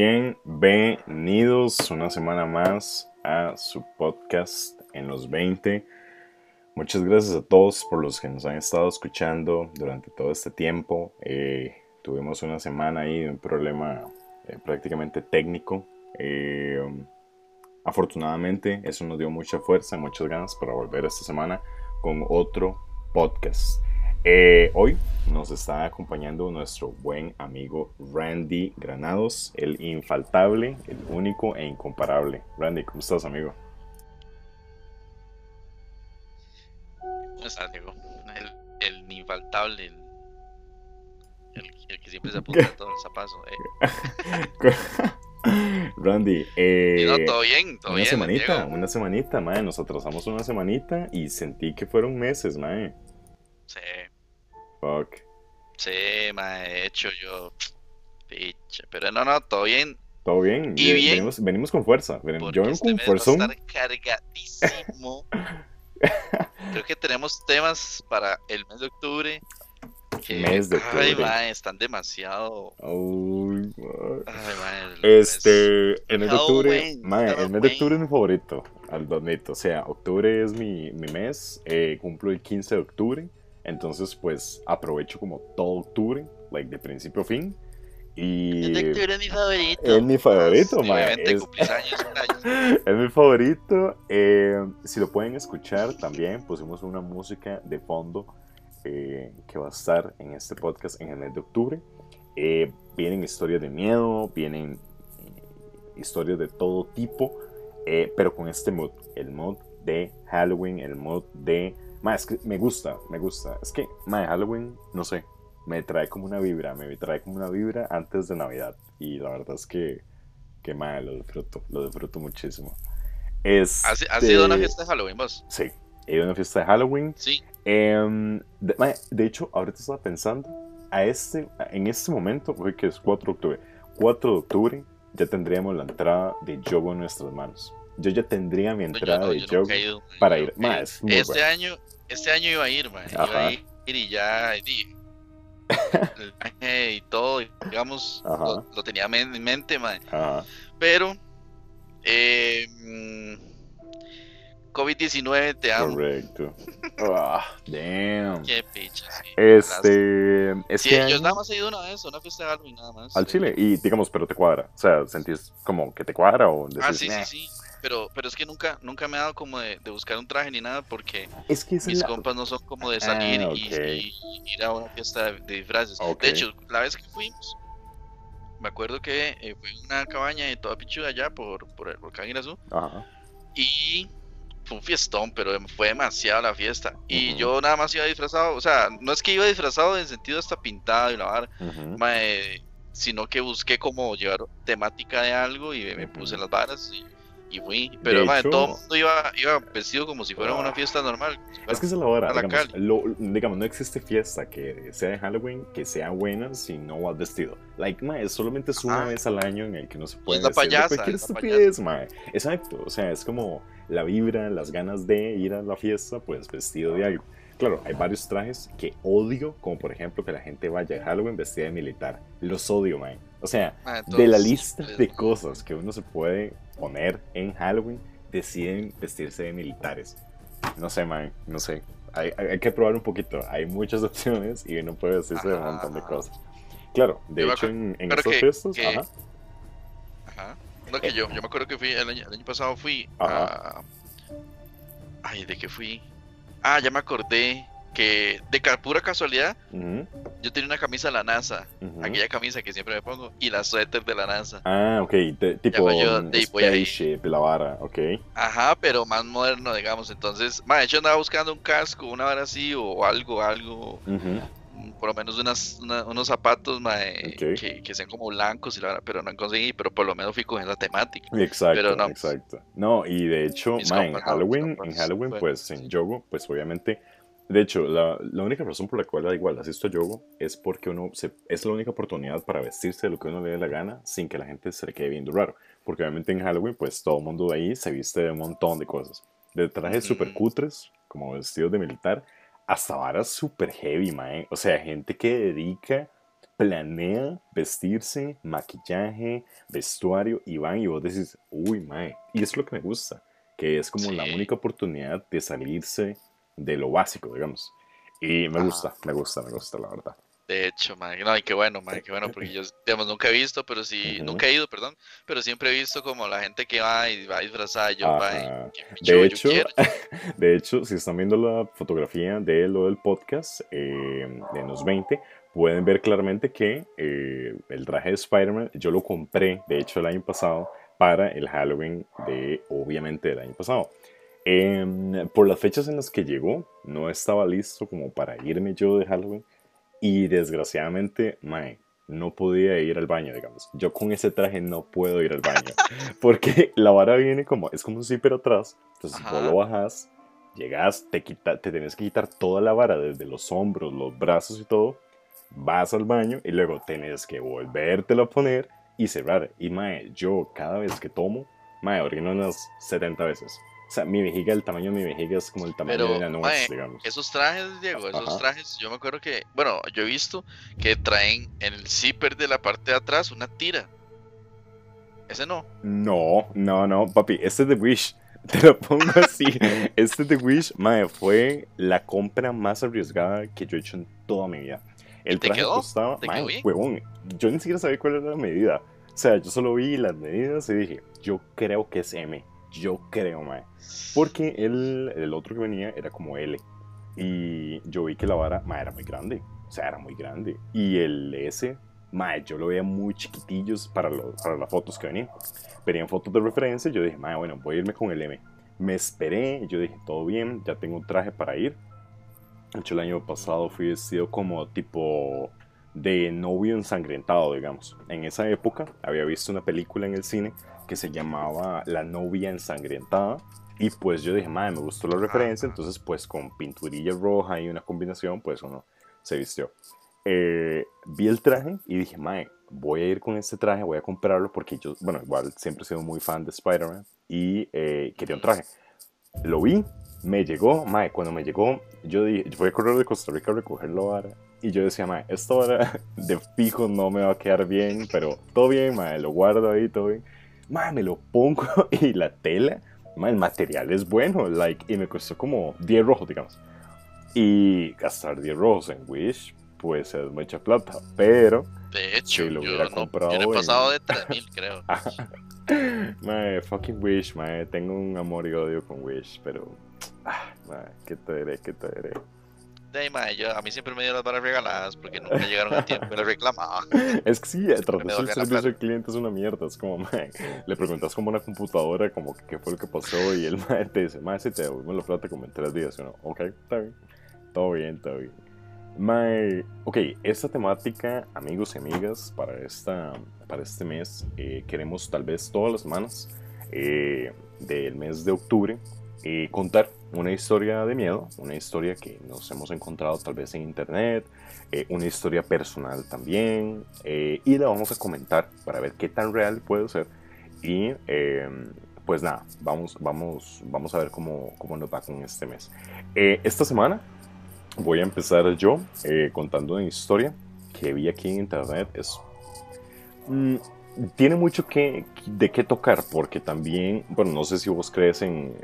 Bienvenidos una semana más a su podcast en los 20. Muchas gracias a todos por los que nos han estado escuchando durante todo este tiempo. Eh, tuvimos una semana ahí de un problema eh, prácticamente técnico. Eh, afortunadamente eso nos dio mucha fuerza, muchas ganas para volver esta semana con otro podcast. Eh, hoy nos está acompañando nuestro buen amigo Randy Granados, el infaltable, el único e incomparable. Randy, ¿cómo estás, amigo? ¿Cómo estás, Diego? El, el infaltable, el, el, el, que siempre se apunta a todo el zapazo. Eh. Randy, eh, no, todo bien, todo una bien. semanita, Diego. una semanita, mae. Nos atrasamos una semanita y sentí que fueron meses, mae. Sí, Fuck. sí, ma, he hecho yo. Piche, pero no, no, todo bien. ¿Todo bien? Y bien. Venimos, venimos con fuerza. Ven- Porque Yo vengo este con fuerza. estar cargadísimo. Creo que tenemos temas para el mes de octubre. Que, Mes de Ay, octubre. ma, están demasiado. Ay, mae. Ay, ma, el mes- Este, el mes de octubre, mae, el mes de octubre es mi favorito, al admito. O sea, octubre es mi, mi mes, eh, cumplo el 15 de octubre, entonces pues aprovecho como todo octubre, like de principio a fin. Y El de octubre es mi favorito. es mi favorito, Sí, es- mi favorito. eh, si lo pueden escuchar también, pusimos una música de fondo eh, que va a estar en este podcast en el mes de octubre. Eh, vienen historias de miedo, vienen historias de todo tipo, pero con este mood, el mood de Halloween, el mood de... Ma, es que me gusta, me gusta. Es que, ma, Halloween, no sé, me trae como una vibra, me trae como una vibra antes de Navidad. Y la verdad es que, que ma, lo disfruto, lo disfruto muchísimo. ¿Has, has Este, ido a una fiesta de Halloween vos? Sí, he ido a una fiesta de Halloween. Sí. Em, de, ma, de hecho, ahorita estaba pensando, a este, en este momento, hoy que es 4 de octubre, 4 de octubre ya tendríamos la entrada de Yogo en nuestras manos. Yo ya tendría mi No, yo entrada no, de yo ido, man, para ir. es muy Este bueno. año, este año iba a ir, man. Iba Ajá. a ir y ya y, y todo, digamos, lo, lo tenía en mente, man. Ajá. Pero eh, mm, COVID-19 te amo. Correcto. Ah, damn. Qué picha, sí. Este. Es Sí, que yo nada más he ido una vez, una fiesta de Halloween nada más. al Chile. Y digamos, pero te cuadra. O sea, sentís como que te cuadra o decís, Ah, sí, sí, sí. Pero, pero es que nunca, nunca me ha dado como de, de buscar un traje ni nada porque Es que mis la- compas no son como de salir Ah, y- ok. y, y ir a una fiesta de, de disfraces. De hecho, la vez que fuimos, me acuerdo que eh, fue en una cabaña de toda pichuda allá por, por el volcán Irazú Ajá. y fue un fiestón, pero fue demasiado la fiesta. Y yo nada más iba disfrazado, o sea, no es que iba disfrazado en el sentido hasta pintado y la vara, ujú. mae, sino que busqué como llevar temática de algo y me, puse las varas y, y fui. Pero hecho- todo el mundo iba, iba vestido como si fuera una Ah. fiesta normal. Es que es la hora, la digamos, lo- digamos, no existe fiesta que sea de Halloween que sea buena si no vas vestido. Like, mae, solamente es una vez al año en el que no se puede la vestir de payasa, cualquier es la estupidez, mae. Exacto, o sea, es como la vibra, las ganas de ir a la fiesta, pues vestido de algo. Claro, hay varios trajes que odio, como por ejemplo que la gente vaya a Halloween vestida de militar. Los odio, mae. O sea, Mae, de la lista de cosas que uno se puede poner en Halloween, deciden vestirse de militares. No sé, man, no sé. Hay, hay- que probar un poquito. Hay muchas opciones y uno puede vestirse de un montón de cosas. Claro, de Yo hecho, en, en que- fiestas, que- ajá, Ajá. No, que yo, yo me acuerdo que fui el año, el año pasado fui Ajá. a... Ay, ¿de qué fui? Ah, ya me acordé que de pura casualidad yo tenía una camisa de la NASA, aquella camisa que siempre me pongo, y la suéter de la NASA. Ah, ok, te- tipo yo, de spaceship, la vara, ok. Ajá, pero más moderno, digamos. Entonces, ma, de hecho andaba buscando un casco, una vara así, o algo, algo, mm, por lo menos unas, una- unos zapatos, eh, que, que sean como blancos, y la vara, pero no conseguí, pero por lo menos fui con esa temática. Exacto, Pero no. exacto. No, y de hecho, en Halloween, en Halloween, bueno, pues en Yogo, pues obviamente, de hecho, la, la única razón por la cual da igual asisto a Yogo es porque uno se, es la única oportunidad para vestirse de lo que uno le dé la gana sin que la gente se le quede viendo raro. Porque obviamente en Halloween, pues todo el mundo de ahí se viste de un montón de cosas. De trajes Ujú. super cutres, como vestidos de militar, hasta varas super heavy, mae. O sea, gente que dedica planea vestirse, maquillaje, vestuario y van y vos decís, uy, mae. Y es lo que me gusta, que es como la única oportunidad de salirse de lo básico, digamos. Y me gusta, me gusta, me gusta, la verdad. De hecho, mae, no, y qué bueno, mae, qué bueno, porque yo, digamos, nunca he visto, pero sí, nunca he ido, perdón, pero siempre he visto como la gente que va y va disfrazada, yo, Ajá. qué pichudo, De yo hecho, de hecho, si están viendo la fotografía de lo del podcast eh, de los 20, pueden ver claramente que eh, el traje de Spider-Man yo lo compré, de hecho, el año pasado para el Halloween de, obviamente, del año pasado. Em, por las fechas en las que llegó, no estaba listo como para irme yo de Halloween y desgraciadamente, mae, no podía ir al baño, digamos. Yo con ese traje no puedo ir al baño. Porque la vara viene como, es como un zipper atrás. Entonces vos Ajá. lo bajas, llegas, te, quita, te tenés que quitar toda la vara desde los hombros, los brazos y todo. Vas al baño y luego tenés que volvértelo a poner y cerrar. Y mae, yo cada vez que tomo, mae, orino unas 70 veces. O sea, mi vejiga, el tamaño de mi vejiga es como el tamaño Pero, de la nuez, mae, digamos. Esos trajes, Diego, esos Ajá. trajes, yo me acuerdo que, bueno, yo he visto que traen en el zipper de la parte de atrás una tira. Ese no. No, no, no, papi, este es de Wish. Te lo pongo así. Este de Wish, mae, fue la compra más arriesgada que yo he hecho en toda mi vida. El te traje quedó? costaba, ¿Te mae, huevón, yo ni siquiera sabía cuál era la medida. O sea, yo solo vi las medidas y dije, yo creo que es M. Yo creo, mae. Porque el, el otro que venía era como L. Y yo vi que la vara, mae, era muy grande. O sea, era muy grande. Y el S, mae, yo lo veía muy chiquitillos para, los, para las fotos que venían. Venían fotos de referencia yo dije, mae, bueno, voy a irme con el M. Me esperé yo dije, todo bien, ya tengo un traje para ir. De hecho, el año pasado fui vestido como tipo de novio ensangrentado, digamos. En esa época había visto una película en el cine que se llamaba La novia ensangrentada. Y pues yo dije, madre, me gustó la referencia. Entonces, pues con pinturilla roja y una combinación, pues uno se vistió. Eh, vi el traje y dije, madre, voy a ir con este traje, voy a comprarlo porque yo, bueno, igual siempre he sido muy fan de Spider-Man y eh, quería un traje. Lo vi, me llegó, mae, cuando me llegó, yo dije, yo fui a correr de Costa Rica a recoger la vara y yo decía, mae, esta vara de fijo no me va a quedar bien, pero todo bien, mae, lo guardo ahí, todo bien. Mae, me lo pongo y la tela, mae, el material es bueno, like, y me costó como 10 rojos, digamos. Y gastar 10 rojos en Wish, pues es mucha plata, pero, De hecho, Sí, lo yo, hubiera no, comprado yo no he en- pasado de 3000, creo. mae, fucking Wish, mae, tengo un amor y odio con Wish, pero, ah, mae, ¿qué te diré, qué te diré? De ahí, mae, yo, a mí siempre me dieron las varas regaladas porque nunca llegaron a tiempo y las reclamaba. Es que sí, la servicio al cliente es una mierda. Es como, mae, le preguntas como una computadora, como qué fue lo que pasó, y el mae te dice, mae, si te devolvemos la plata como en tres días. Y uno, ok, está bien, todo bien, todo bien. Mae, ok, esta temática, amigos y amigas, para, esta, para este mes, eh, queremos tal vez todas las semanas eh, del mes de octubre eh, contar una historia de miedo, una historia que nos hemos encontrado tal vez en internet, eh, una historia personal también, eh, y la vamos a comentar para ver qué tan real puede ser. Y eh, pues nada, vamos, vamos, vamos a ver cómo, cómo nos va con este mes. Eh, esta semana voy a empezar yo eh, contando una historia que vi aquí en internet. Es, mm, tiene mucho que, de qué tocar, porque también, bueno, no sé si vos crees en...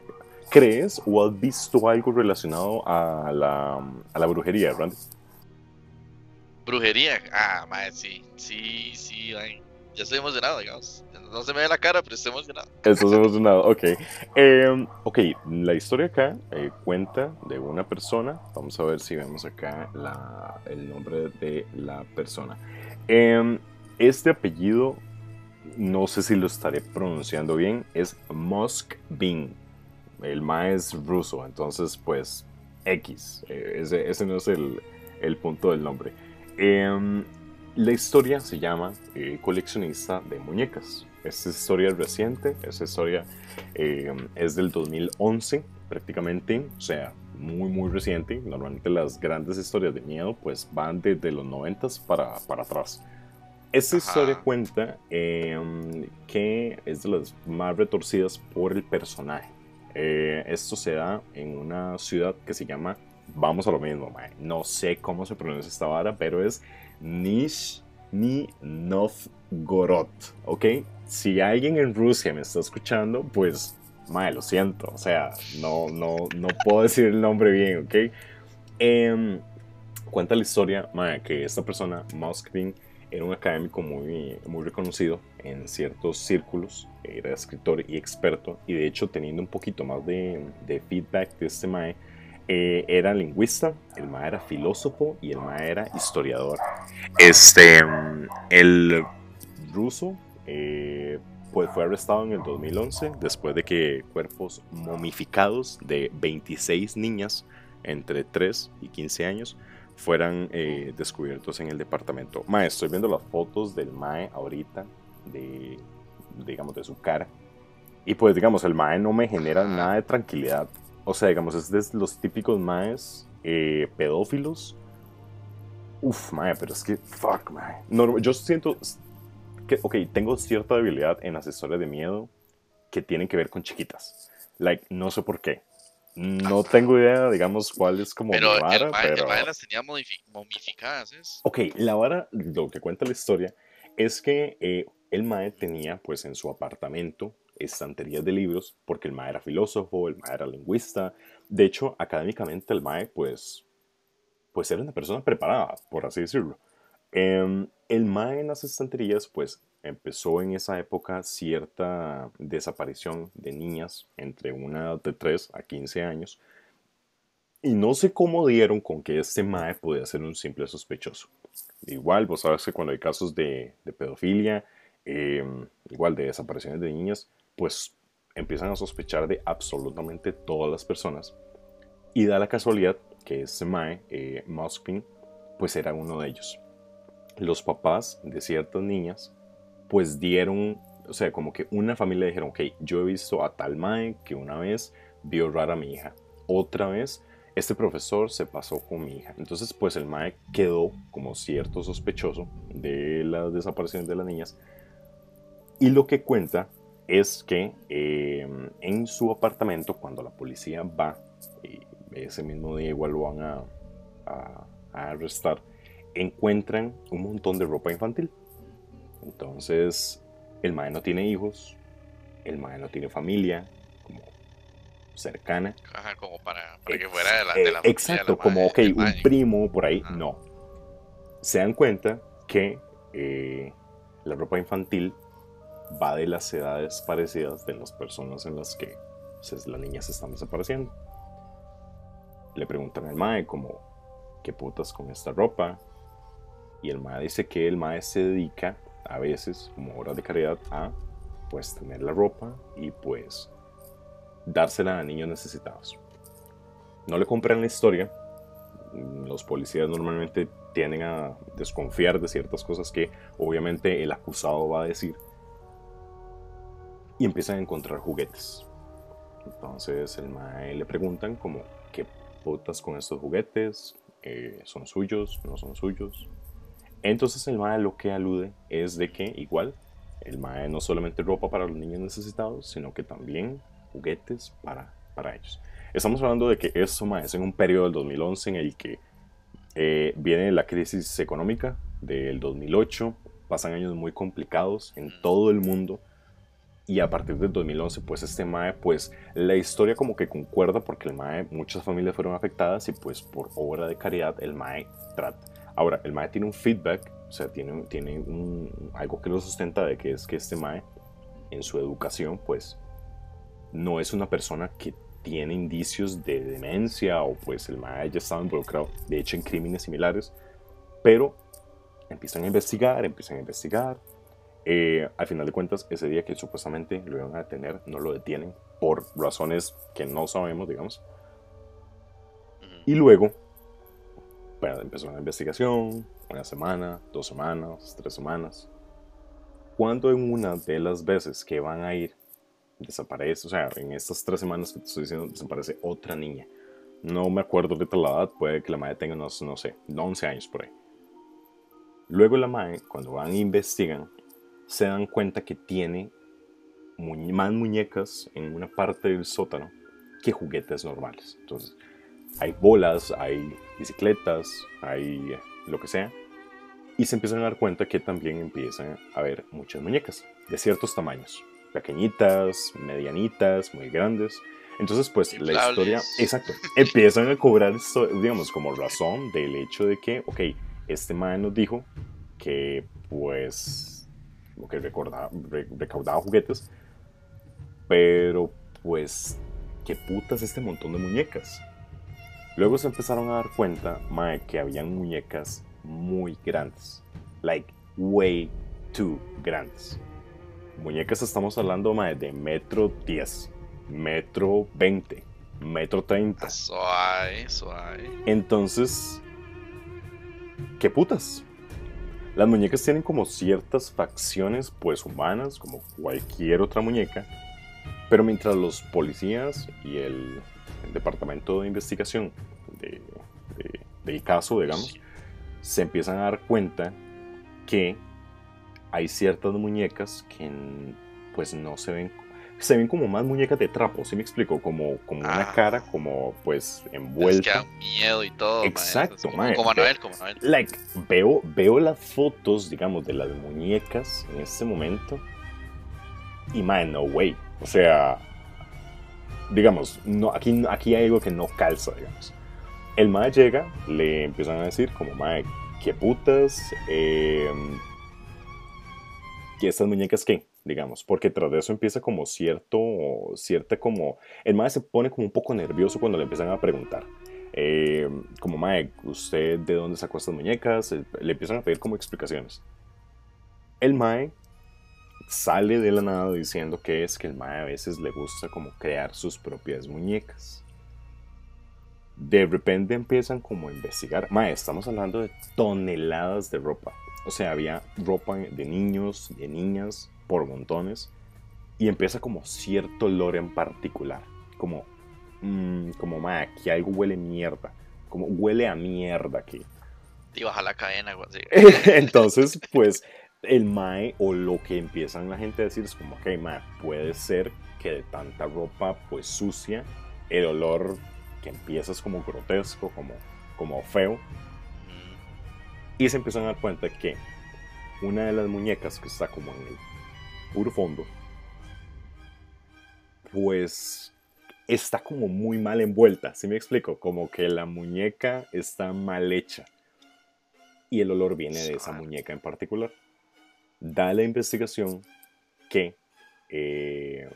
¿Crees o has visto algo relacionado a la, a la brujería, Randy? Brujería, ah, mae, sí, sí, sí, mae. Ya estoy emocionado, digamos. No se me ve la cara, pero estoy emocionado. Estás emocionado, ok. Eh, ok, la historia acá eh, cuenta de una persona. Vamos a ver si vemos acá la- el nombre de la persona. Eh, este apellido, no sé si lo estaré pronunciando bien, es Musk Bin. El ma es ruso, entonces pues X. eh, ese, ese no es el, el punto del nombre. Em, la historia se llama eh, Coleccionista de Muñecas. Esta historia es reciente, esta historia eh, es del 2011 prácticamente, o sea, muy muy reciente. Normalmente las grandes historias de miedo pues van desde los 90 para, para atrás. Esta Ajá. historia cuenta em, que es de las más retorcidas por el personaje. Eh, esto se da en una ciudad que se llama, vamos a lo mismo, no sé cómo se pronuncia esta vara, pero es Nizhny Novgorod, ¿ok? Si alguien en Rusia me está escuchando, pues, mae, lo siento, o sea, no, no, no puedo decir el nombre bien, ¿ok? Em, cuenta la historia, mae, que esta persona, Moskvin, era un académico muy, muy reconocido en ciertos círculos, era escritor y experto, y de hecho teniendo un poquito más de, de feedback de este mae, eh, era lingüista, el mae era filósofo y el mae era historiador. Este, el ruso eh, pues fue arrestado en el 2011 después de que cuerpos momificados de 26 niñas entre 3 y 15 años fueran eh, descubiertos en el departamento. Mae, estoy viendo las fotos del Mae ahorita, de, digamos, de su cara. Y pues, digamos, el Mae no me genera nada de tranquilidad. O sea, digamos, es de los típicos Maes eh, pedófilos. Uf, Mae, pero es que, fuck, Mae. No, yo siento que, ok, tengo cierta debilidad en las historias de miedo que tienen que ver con chiquitas. Like, no sé por qué. No tengo idea, digamos, cuál es como pero mi vara, el mae, pero... el mae las tenía momificadas, ¿es? Ok, la vara, lo que cuenta la historia, es que eh, el Mae tenía, pues, en su apartamento estanterías de libros, porque el Mae era filósofo, el Mae era lingüista. De hecho, académicamente el Mae, pues, pues era una persona preparada, por así decirlo. Em, el Mae en las estanterías, pues, empezó en esa época cierta desaparición de niñas entre una de 3 a 15 años. Y no sé cómo dieron con que este Mae podía ser un simple sospechoso. Igual, vos sabes que cuando hay casos de pedofilia, eh, igual de desapariciones de niñas, pues empiezan a sospechar de absolutamente todas las personas. Y da la casualidad que este Mae, eh, pues era uno de ellos. Los papás de ciertas niñas, pues dieron, o sea, como que una familia dijeron, ok, yo he visto a tal Mae que una vez vio rara a mi hija. Otra vez este profesor se pasó con mi hija. Entonces, pues el MAE quedó como cierto sospechoso de la desaparición de las niñas. Y lo que cuenta es que eh, en su apartamento, cuando la policía va, y ese mismo día igual lo van a, a- a arrestar, encuentran un montón de ropa infantil. Entonces, el MAE no tiene hijos, el MAE no tiene familia como cercana. Ajá, como para, para que fuera de la, Eh, de la familia exacto, como, ok, un primo por ahí, Ajá. no. Se dan cuenta que eh, la ropa infantil va de las edades parecidas de las personas en las que pues, las niñas están desapareciendo. Le preguntan al mae como, ¿qué putas con esta ropa? Y el mae dice que el mae se dedica a veces, como obra de caridad, a pues tener la ropa y pues dársela a niños necesitados. No le compran la historia. Los policías normalmente tienden a desconfiar de ciertas cosas que obviamente el acusado va a decir. Y empiezan a encontrar juguetes. Entonces el mae le preguntan como, ¿qué putas con estos juguetes? Eh, ¿Son suyos? ¿No son suyos? Entonces el mae lo que alude es de que igual el mae no solamente ropa para los niños necesitados, sino que también juguetes para, para ellos. Estamos hablando de que esto mae, es en un periodo del 2011 en el que eh, viene la crisis económica del 2008, pasan años muy complicados en todo el mundo y a partir del 2011 pues este mae pues la historia como que concuerda porque el mae muchas familias fueron afectadas y pues por obra de caridad el mae trata. Ahora el mae tiene un feedback o sea tiene, tiene un, algo que lo sustenta de que es que este mae en su educación pues no es una persona que tiene indicios de demencia o pues el mae ya estaba involucrado de hecho en crímenes similares pero empiezan a investigar empiezan a investigar eh, al final de cuentas, ese día que supuestamente lo iban a detener, no lo detienen por razones que no sabemos, digamos. Y luego, bueno, empezó una investigación, una semana, dos semanas, tres semanas. Cuando en una de las veces que van a ir, desaparece, o sea, en estas tres semanas que te estoy diciendo, desaparece otra niña. No me acuerdo ahorita la edad, puede que la madre tenga unos, no sé, 11 años por ahí. Luego la madre, cuando van e investigan, se dan cuenta que tiene más muñecas en una parte del sótano que juguetes normales. Entonces, hay bolas, hay bicicletas, hay eh, lo que sea. Y se empiezan a dar cuenta que también empiezan a haber muchas muñecas de ciertos tamaños, pequeñitas, medianitas, muy grandes. Entonces, pues la historia, exacto, empiezan a cobrar, digamos, como razón del hecho de que, ok, este man nos dijo que, pues, que recordaba, recaudaba juguetes, pero, pues, ¿qué putas este montón de muñecas? Luego se empezaron a dar cuenta, mae, que habían muñecas muy grandes. Like, way too grandes. Muñecas estamos hablando, mae, de metro 10, metro 20, metro 30. Suave, suave. Entonces, ¿qué putas? Las muñecas tienen como ciertas facciones, pues humanas, como cualquier otra muñeca, pero mientras los policías y el departamento de investigación del caso, digamos, se empiezan a dar cuenta que hay ciertas muñecas que pues no se ven se ven como más muñecas de trapo, ¿sí me explico? Como, como una ah. cara como pues envuelta. Es que miedo y todo. Exacto, como, como Noel, como Noel. Like, veo, veo las fotos, digamos, de las muñecas en este momento y man, no way. O sea, digamos, no, aquí, aquí hay algo que no calza, digamos. El mae llega, le empiezan a decir como, mae, qué putas, eh, ¿y estas muñecas qué? Digamos, porque tras de eso empieza como cierto, cierta como, el mae se pone como un poco nervioso cuando le empiezan a preguntar. Eh, como, mae, ¿usted de dónde sacó estas muñecas? Le empiezan a pedir como explicaciones. El mae sale de la nada diciendo que es que el Mae a veces le gusta como crear sus propias muñecas. De repente empiezan como a investigar. Mae, estamos hablando de toneladas de ropa. O sea, había ropa de niños, de niñas, por montones. Y empieza como cierto olor en particular. Como, mmm, como, mae, aquí algo huele mierda. Como huele a mierda aquí. Y baja la cadena. Entonces, pues el mae o lo que empiezan la gente a decir es como, ok, mae, puede ser que de tanta ropa pues sucia, el olor que empieza es como grotesco, como, como feo. Y se empiezan a dar cuenta que una de las muñecas que está como en el puro fondo, pues está como muy mal envuelta, ¿sí me explico? Como que la muñeca está mal hecha. Y el olor viene de esa muñeca en particular da la investigación que eh,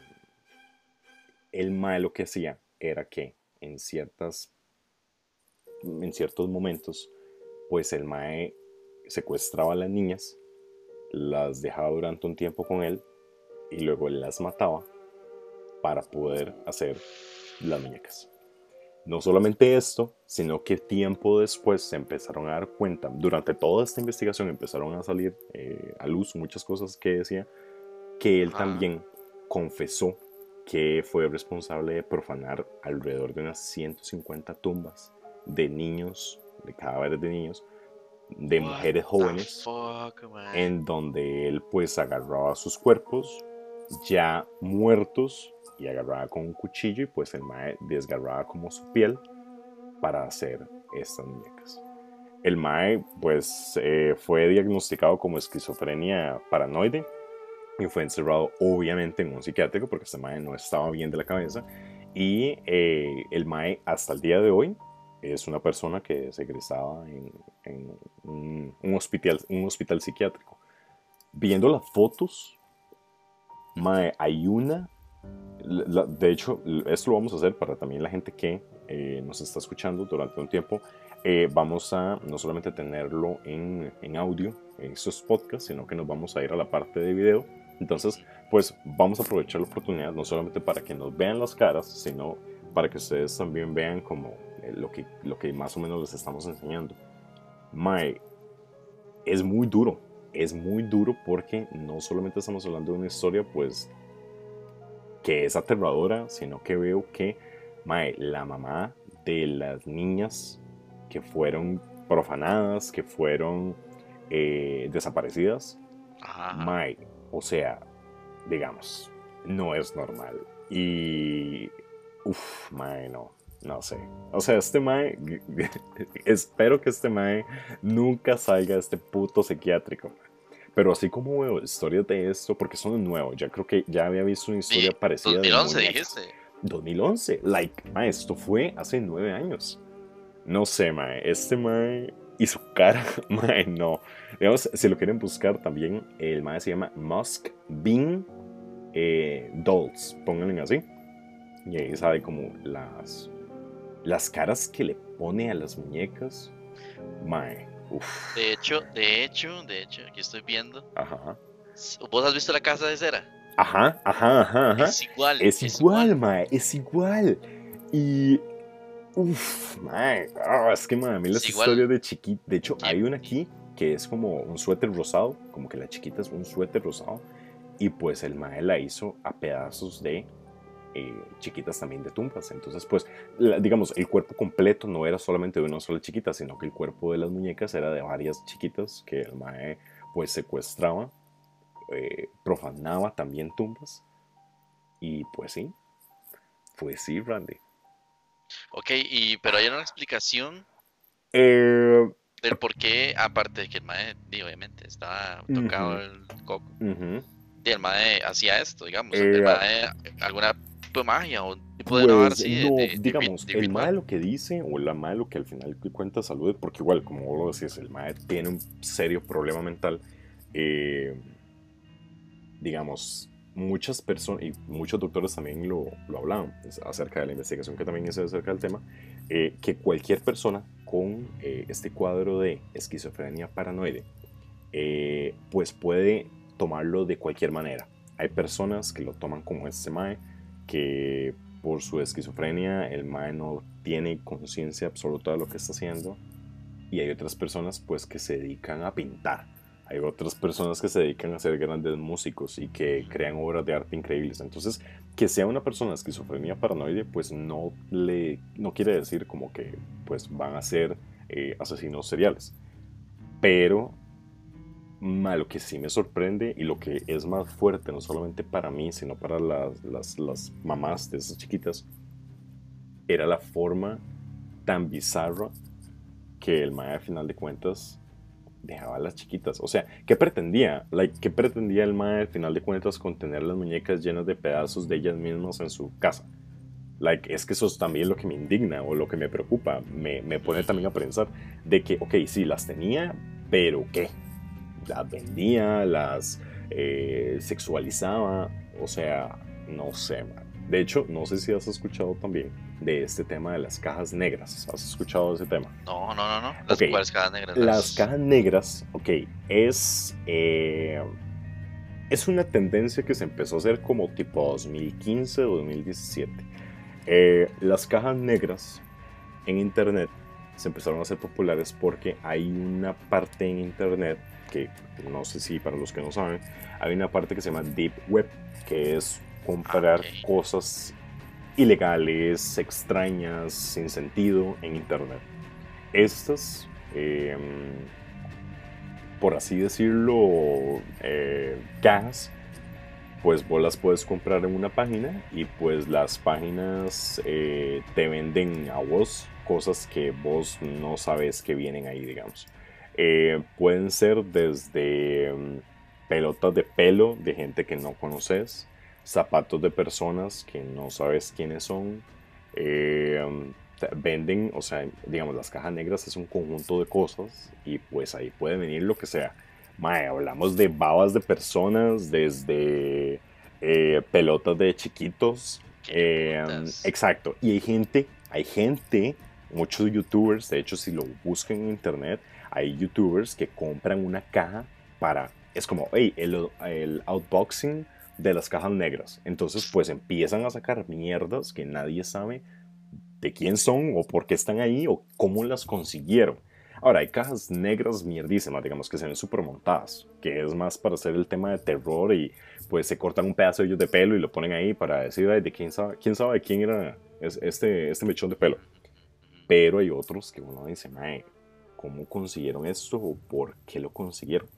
el malo que hacía era que en ciertas en ciertos momentos pues el mae secuestraba a las niñas las dejaba durante un tiempo con él y luego las mataba para poder hacer las muñecas. No solamente esto, sino que tiempo después se empezaron a dar cuenta, durante toda esta investigación empezaron a salir eh, a luz muchas cosas que decía, que él también confesó que fue responsable de profanar alrededor de unas 150 tumbas de niños, de cadáveres de niños, de mujeres jóvenes, en donde él pues agarraba sus cuerpos ya muertos y agarraba con un cuchillo y pues el mae desgarraba como su piel para hacer estas muñecas. El mae pues eh, fue diagnosticado como esquizofrenia paranoide y fue encerrado obviamente en un psiquiátrico porque este mae no estaba bien de la cabeza y eh, el mae hasta el día de hoy es una persona que se egresaba en, un, hospital, un hospital psiquiátrico. Viendo las fotos, mae, hay una de hecho, esto lo vamos a hacer para también la gente que eh, nos está escuchando durante un tiempo. Eh, vamos a no solamente tenerlo en, en, audio, en estos podcasts, sino que nos vamos a ir a la parte de video. Entonces, pues vamos a aprovechar la oportunidad no solamente para que nos vean las caras, sino para que ustedes también vean como eh, lo, que, lo que más o menos les estamos enseñando. Mae, es muy duro, es muy duro porque no solamente estamos hablando de una historia pues que es aterradora, sino que veo que mae, la mamá de las niñas que fueron profanadas, que fueron eh, desaparecidas, mae, o sea, digamos, no es normal. Y, uff, mae, no. No sé. O sea, este mae, espero que este mae nunca salga de este puto psiquiátrico. Pero así como veo historias de esto, porque son nuevos, ya creo que ya había visto una historia parecida. 2011 dijiste. 2011, like, mae, esto fue hace nueve años. No sé, mae, este mae y su cara, mae, no. Digamos, si lo quieren buscar también, el mae se llama Musk Bean eh, Dolls, pónganle así. Y ahí sabe como las, las caras que le pone a las muñecas. Mae, uff. De hecho, de hecho, de hecho, aquí estoy viendo. Ajá. ¿Vos has visto la casa de cera? Ajá, ajá, ajá, ajá. Es igual. Es, igual, mae, es igual. Y. Uff, mae. ah, es que, mae, a mí las Es igual. historias de chiquita. De hecho, hay una aquí que es como un suéter rosado. Como que la chiquita es un suéter rosado. Y pues el mae la hizo a pedazos de eh, chiquitas también de tumbas. Entonces, pues, la- digamos, el cuerpo completo no era solamente de una sola chiquita, sino que el cuerpo de las muñecas era de varias chiquitas que el mae, pues, secuestraba, eh, profanaba también tumbas. Y pues sí, pues sí, Randy. Ok, y, pero hay una explicación Eh, del por qué, aparte de que el mae, obviamente, estaba tocado el coco, y el mae hacía esto, digamos. Eh, el mae, alguna tipo de magia o tipo de Pues, de- no, de- de digamos, de el ritual. mae lo que dice, o la mae lo que al final cuenta salud, porque igual, como vos lo decís, el mae tiene un serio problema mental. eh, digamos, muchas personas, y muchos doctores también lo, lo hablaban acerca de la investigación que también hice acerca del tema, eh, que cualquier persona con eh, este cuadro de esquizofrenia paranoide, eh, pues puede tomarlo de cualquier manera. Hay personas que lo toman como este mae, que por su esquizofrenia el mae no tiene conciencia absoluta de lo que está haciendo. Y hay otras personas pues que se dedican a pintar. Hay otras personas que se dedican a ser grandes músicos y que crean obras de arte increíbles. Entonces, que sea una persona de esquizofrenia paranoide, pues no le no quiere decir como que pues van a ser eh, asesinos seriales. Pero ma, lo que sí me sorprende y lo que es más fuerte, no solamente para mí, sino para las, las, las mamás de esas chiquitas, era la forma tan bizarra que el mae, al final de cuentas, dejaba a las chiquitas. O sea, ¿qué pretendía? Like, ¿Qué pretendía el mae, al final de cuentas, con tener las muñecas llenas de pedazos de ellas mismas en su casa? Like, es que eso es también lo que me indigna o lo que me preocupa. Me, me pone también a pensar de que, ok, sí, las tenía, pero ¿qué? Las vendía, las eh, sexualizaba, o sea, no sé, man. De hecho, no sé si has escuchado también de este tema de las cajas negras. ¿Has escuchado ese tema? No, no, no, no. Las cajas negras. Las cajas negras, ok, es, eh, es una tendencia que se empezó a hacer como tipo 2015 o 2017. Eh, las cajas negras en internet se empezaron a hacer populares porque hay una parte en internet que no sé si para los que no saben, hay una parte que se llama Deep Web, que es comprar ok. cosas ilegales, extrañas, sin sentido en internet. Estas, eh, por así decirlo, eh, cajas, pues vos las puedes comprar en una página y pues las páginas eh, te venden a vos cosas que vos no sabes que vienen ahí, digamos. Eh, pueden ser desde mm, pelotas de pelo de gente que no conoces, zapatos de personas que no sabes quiénes son. eh, te- venden, o sea, digamos, las cajas negras es un conjunto de cosas y pues ahí puede venir lo que sea. Mae, hablamos de babas de personas, desde eh, pelotas de chiquitos. eh, putas. exacto. Y hay gente, hay gente, muchos youtubers, de hecho, si lo buscan en internet, hay youtubers que compran una caja para. Es como, hey, el, outboxing de las cajas negras. Entonces, pues empiezan a sacar mierdas que nadie sabe de quién son o por qué están ahí o cómo las consiguieron. Ahora, hay cajas negras mierdísimas, digamos, que se ven súper montadas, que es más para hacer el tema de terror y pues se cortan un pedazo de ellos de pelo y lo ponen ahí para decir, "Ay, de quién sabe, quién sabe de quién era es- este, este mechón de pelo. Pero hay otros que uno dice, mae, ¿cómo consiguieron esto o por qué lo consiguieron?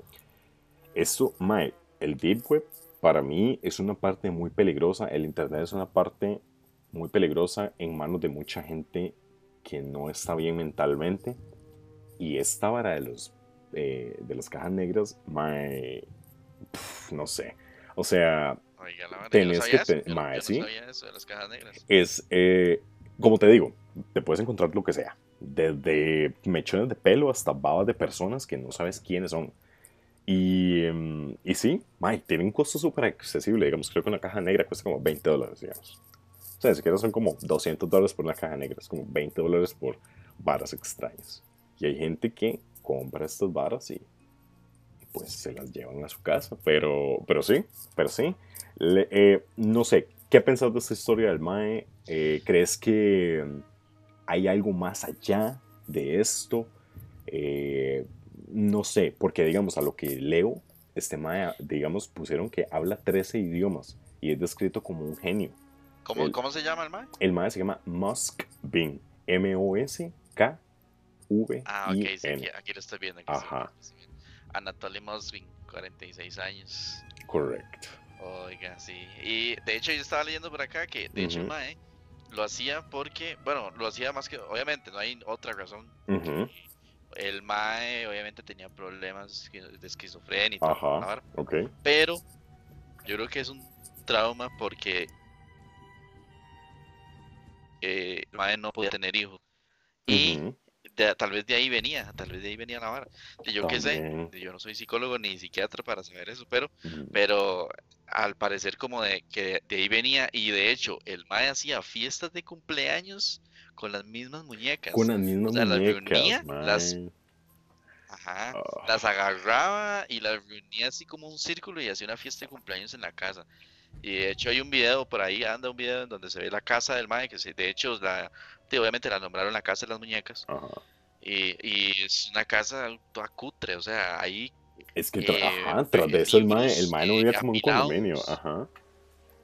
Esto, mae, el Deep Web para mí es una parte muy peligrosa, el Internet es una parte muy peligrosa en manos de mucha gente que no está bien mentalmente. Y esta vara de, los, eh, de las cajas negras, mae, pf, no sé. O sea, Oiga, la verdad, Tenés que sabía te- eso, yo no- mae, yo no sí. es, eh, como te digo, te puedes encontrar lo que sea. Desde mechones de pelo hasta babas de personas que no sabes quiénes son. Y, em, y sí, mae, tiene un costo súper accesible. Digamos, creo que una caja negra cuesta como 20 dólares, digamos. O sea, ni siquiera son como 200 dólares por una caja negra, es como 20 dólares por varas extrañas. Y hay gente que compra estas varas y, y pues se las llevan a su casa. Pero, pero sí, pero sí. Le- eh, no sé, ¿qué pensás de esta historia del Mae? Eh, ¿Crees que mm, hay algo más allá de esto? Eh, no sé, porque digamos, a lo que leo, este Mae, digamos, pusieron que habla 13 idiomas y es descrito como un genio. ¿Cómo, el- ¿Cómo se llama el mae? El Mae se llama Musk Bin, M-O-S-K-V-I-N. Ah, ok, sí, aquí, aquí lo estoy viendo. aquí Ajá. estoy viendo. Anatoly Mosvin, 46 años. Correcto. Oiga, sí. Y de hecho yo estaba leyendo por acá que de hecho el Ujú. mae lo hacía porque, bueno, lo hacía más que, obviamente no hay otra razón. El mae obviamente tenía problemas de esquizofrenia y todo. Ajá. la vara, Ok. Pero yo creo que es un trauma porque eh, el mae no podía tener hijos. Y. de- tal vez de ahí venía, tal vez de ahí venía la vara. Y yo qué sé, yo no soy psicólogo ni psiquiatra para saber eso, pero pero al parecer como de que de ahí venía y de hecho el mae hacía fiestas de cumpleaños con las mismas muñecas. Con las mismas o sea, las muñecas, reunía, las- mae. Ajá, Ah. las agarraba y las reunía así como un círculo y hacía una fiesta de cumpleaños en la casa. Y de hecho hay un video por ahí, anda un video en donde se ve la casa del mae, que se, de hecho la, obviamente la nombraron la casa de las muñecas. Ajá. Y, y es una casa toda cutre, o sea, ahí Es que tra- Eh, ajá, tras de eso el mae, el mae no eh, vivía como un condominio. Ajá.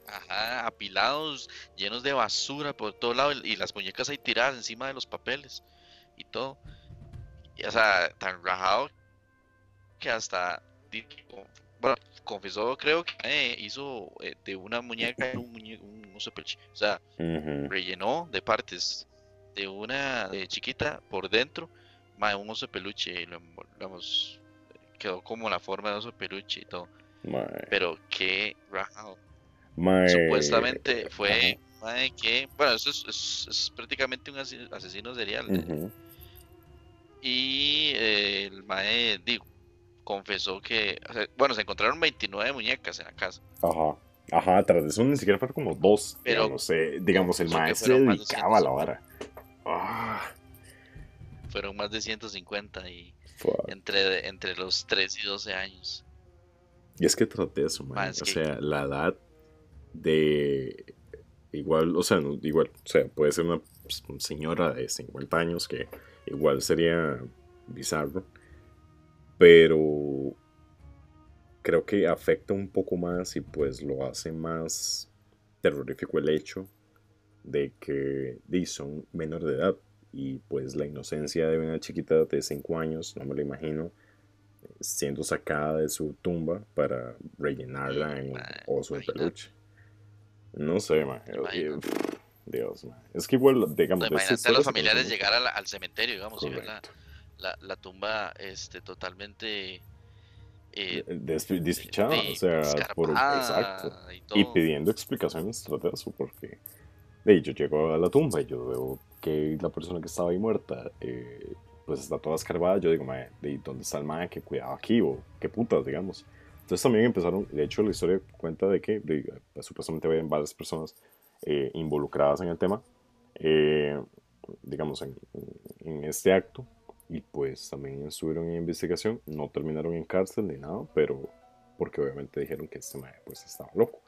Ajá, apilados, llenos de basura por todo lado y las muñecas ahí tiradas encima de los papeles y todo. Y, o sea, tan rajado que hasta, bueno, confesó, creo que eh, hizo eh, de una muñeca un, muñe- un oso peluche. O sea, rellenó de partes de una de chiquita por dentro, mae, un oso peluche y lo, vamos, quedó como la forma de oso peluche y todo. Mae. Pero qué rajado. Supuestamente fue mae, que, bueno, eso es, es- es prácticamente un asesino serial. eh. Y eh, el mae, digo, confesó que, o sea, bueno, se encontraron 29 muñecas en la casa. Ajá. Ajá, tras de eso ni siquiera fueron como dos. Pero- digamos, eh, digamos el Creo que mae se fueron más de dedicaba la 150. vara. Ah, Fueron más de 150 y fuck. entre, entre los 3 y 12 años. Y es que tras de eso, Más o que- sea, la edad de igual, o sea, no- igual, o sea, puede ser una pues, señora de 50 años que igual sería bizarro, pero creo que afecta un poco más y pues lo hace más terrorífico el hecho de que son menores de edad y pues la inocencia de una chiquita de 5 años, no me lo imagino, siendo sacada de su tumba para rellenarla en un oso de peluche. No sé, ma. Imagínate. Dios. Es que igual, digamos, No, imagínate a los familiares llegar a la- al cementerio, digamos, y ver la, la, la tumba este, totalmente eh, Despichada, de- o sea, por, exacto. y pidiendo explicaciones tras de eso, porque de, yo llego a la tumba y yo veo que la persona que estaba ahí muerta, eh, pues está toda escarbada. Yo digo, mae, ¿de dónde está el mae que cuidaba aquí? O qué putas, digamos. Entonces también empezaron, de hecho, la historia cuenta de que de- pues, supuestamente habían varias personas eh, involucradas en el tema, eh, digamos, en, en este acto. Y pues también estuvieron en investigación, no terminaron en cárcel ni nada, pero porque obviamente dijeron que este mae pues estaba loco.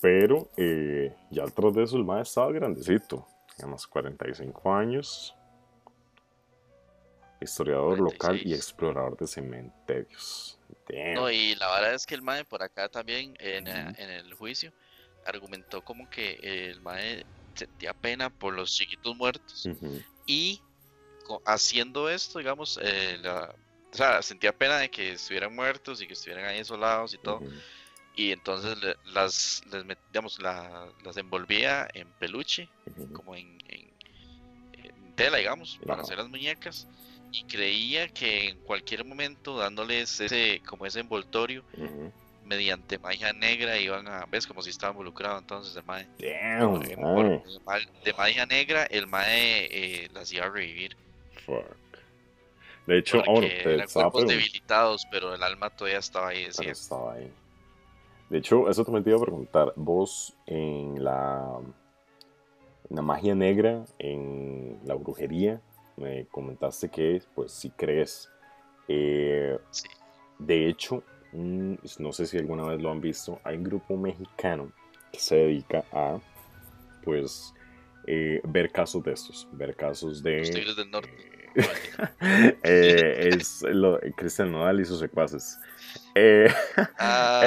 Pero eh, ya atrás de eso el mae estaba grandecito, digamos 45 años, historiador local y 46. explorador de cementerios. Damn. No, y la verdad es que el MAE por acá también en, eh, en el juicio argumentó como que el MAE sentía pena por los chiquitos muertos Ujú, y co- haciendo esto, digamos, eh, la- o sea, sentía pena de que estuvieran muertos y que estuvieran ahí isolados y todo. Y entonces las, digamos, las envolvía en peluche, como en, tela, digamos, para hacer las muñecas. Y creía que en cualquier momento, dándoles ese, como ese envoltorio, mediante magia negra iban a, ves, como si estaba involucrado entonces el mae. de magia negra, el mae eh, las iba a revivir. Fuck. De hecho, ahora eran cuerpos debilitados, pero el alma todavía estaba ahí. Estaba ahí. De hecho, eso también te iba a preguntar. Vos en la, en la magia negra, en la brujería, me comentaste que, pues, si crees. Eh, de hecho, no sé si alguna vez lo han visto, hay un grupo mexicano que se dedica a, pues, eh, ver casos de estos, ver casos de... Los tigres del norte. Eh, es lo, Cristian Nodal y sus secuaces. Ah.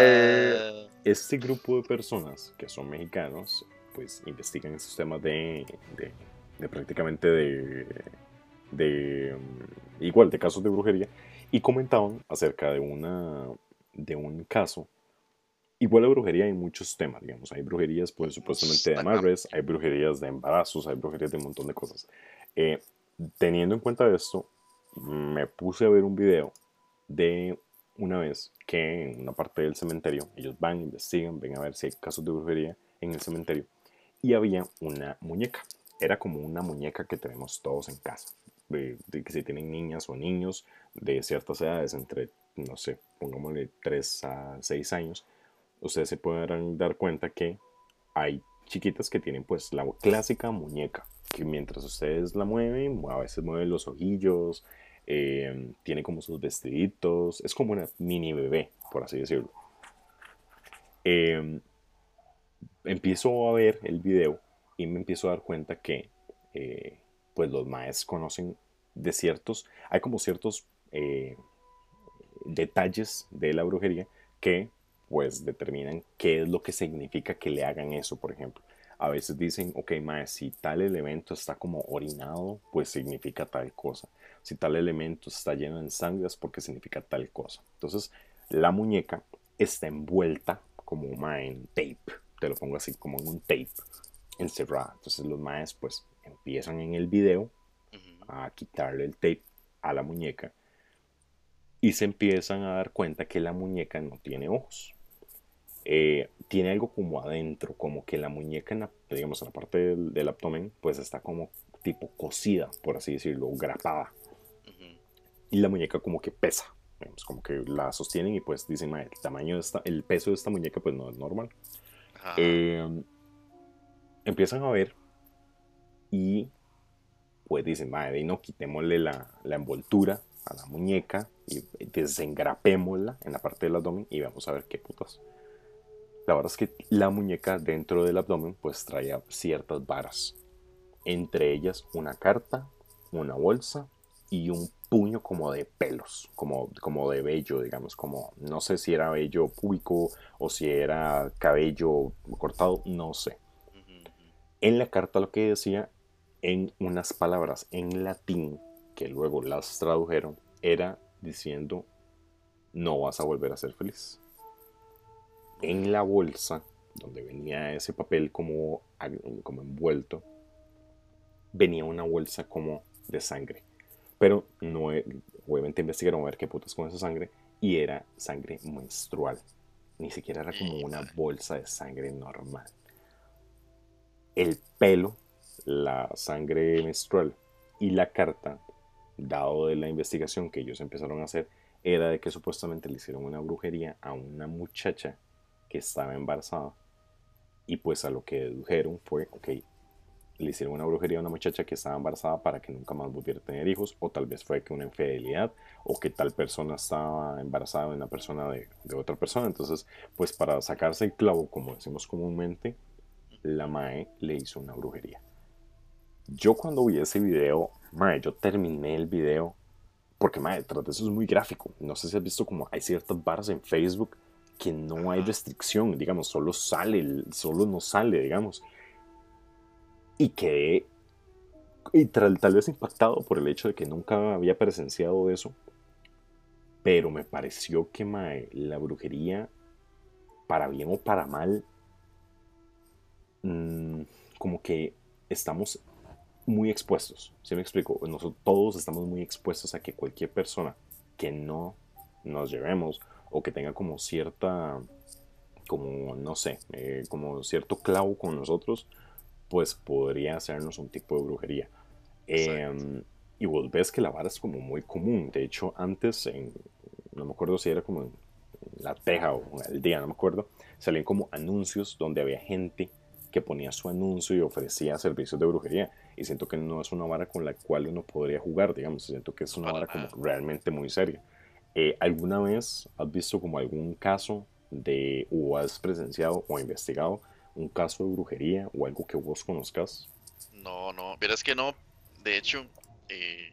este grupo de personas que son mexicanos, pues investigan estos temas de, de, prácticamente de, de, mm, igual, de casos de brujería, y comentaban acerca de una de un caso. Igual la brujería hay muchos temas, digamos. Hay brujerías, pues supuestamente de amarres, hay brujerías de embarazos, hay brujerías de un montón de cosas. Eh, teniendo en cuenta esto, me puse a ver un video de una vez que en una parte del cementerio, ellos van, investigan, ven a ver si hay casos de brujería en el cementerio, y había una muñeca. Era como una muñeca que tenemos todos en casa. De, que si tienen niñas o niños de ciertas edades, entre no sé, pongámosle 3 a 6 años, ustedes se podrán dar cuenta que hay chiquitas que tienen pues la clásica muñeca, que mientras ustedes la mueven, a veces mueven los ojillos, eh, tiene como sus vestiditos, es como una mini bebé, por así decirlo. Em, empiezo a ver el video y me empiezo a dar cuenta que eh, pues los maestros conocen de ciertos, hay como ciertos eh, detalles de la brujería que pues determinan qué es lo que significa que le hagan eso, por ejemplo. A veces dicen, ok, más si tal elemento está como orinado, pues significa tal cosa. Si tal elemento está lleno de sangre es porque significa tal cosa. Entonces, la muñeca está envuelta como en tape, te lo pongo así, como en un tape encerrada. Entonces los maes pues empiezan en el video a quitarle el tape a la muñeca y se empiezan a dar cuenta que la muñeca no tiene ojos. Eh, tiene algo como adentro, como que la muñeca, en la, digamos, en la parte del, abdomen, pues está como tipo cosida, por así decirlo, grapada. Y la muñeca como que pesa, como que la sostienen y pues dicen, el tamaño de esta, el peso de esta muñeca pues no es normal. Em, empiezan a ver y pues dicen, madre, no quitémosle la, la envoltura a la muñeca y desengrapémosla en la parte del abdomen y vamos a ver qué putas. La verdad es que la muñeca dentro del abdomen pues traía ciertas varas. Entre ellas una carta, una bolsa y un puño como de pelos, como, como de vello, digamos, como no sé si era vello púbico o si era cabello cortado, no sé. En la carta lo que decía en unas palabras en latín que luego las tradujeron, era diciendo, no vas a volver a ser feliz. En la bolsa, donde venía ese papel como, como envuelto, venía una bolsa como de sangre. Pero no, obviamente investigaron a ver qué putas con esa sangre y era sangre menstrual. Ni siquiera era como una bolsa de sangre normal. El pelo, la sangre menstrual y la carta dado de la investigación que ellos empezaron a hacer, era de que supuestamente le hicieron una brujería a una muchacha que estaba embarazada. Y pues a lo que dedujeron fue, ok, le hicieron una brujería a una muchacha que estaba embarazada para que nunca más volviera a tener hijos, o tal vez fue que una infidelidad, o que tal persona estaba embarazada de una persona de, otra persona. Entonces, pues para sacarse el clavo, como decimos comúnmente, la Mae le hizo una brujería. Yo cuando vi ese video Mae, yo terminé el video porque, mae, tras de eso es muy gráfico. No sé si has visto como hay ciertas barras en Facebook que no hay restricción, digamos, solo sale, solo no sale, digamos. Y quedé y tal, vez impactado por el hecho de que nunca había presenciado eso. Pero me pareció que mae, la brujería para bien o para mal, mm, como que estamos muy expuestos. ¿Sí me explico? Nosotros todos estamos muy expuestos a que cualquier persona que no nos llevemos o que tenga como cierta, como no sé, eh, como cierto clavo con nosotros, pues podría hacernos un tipo de brujería. Em, y vos ves que la vara es como muy común. De hecho, antes, en, no me acuerdo si era como en La Teja o en El Día, no me acuerdo, salían como anuncios donde había gente que ponía su anuncio y ofrecía servicios de brujería. Y siento que no es una vara con la cual uno podría jugar, digamos. Siento que es una vara como realmente muy seria. Eh, ¿Alguna vez has visto como algún caso de, o has presenciado o investigado un caso de brujería o algo que vos conozcas? No, no, verás que no. De hecho, eh,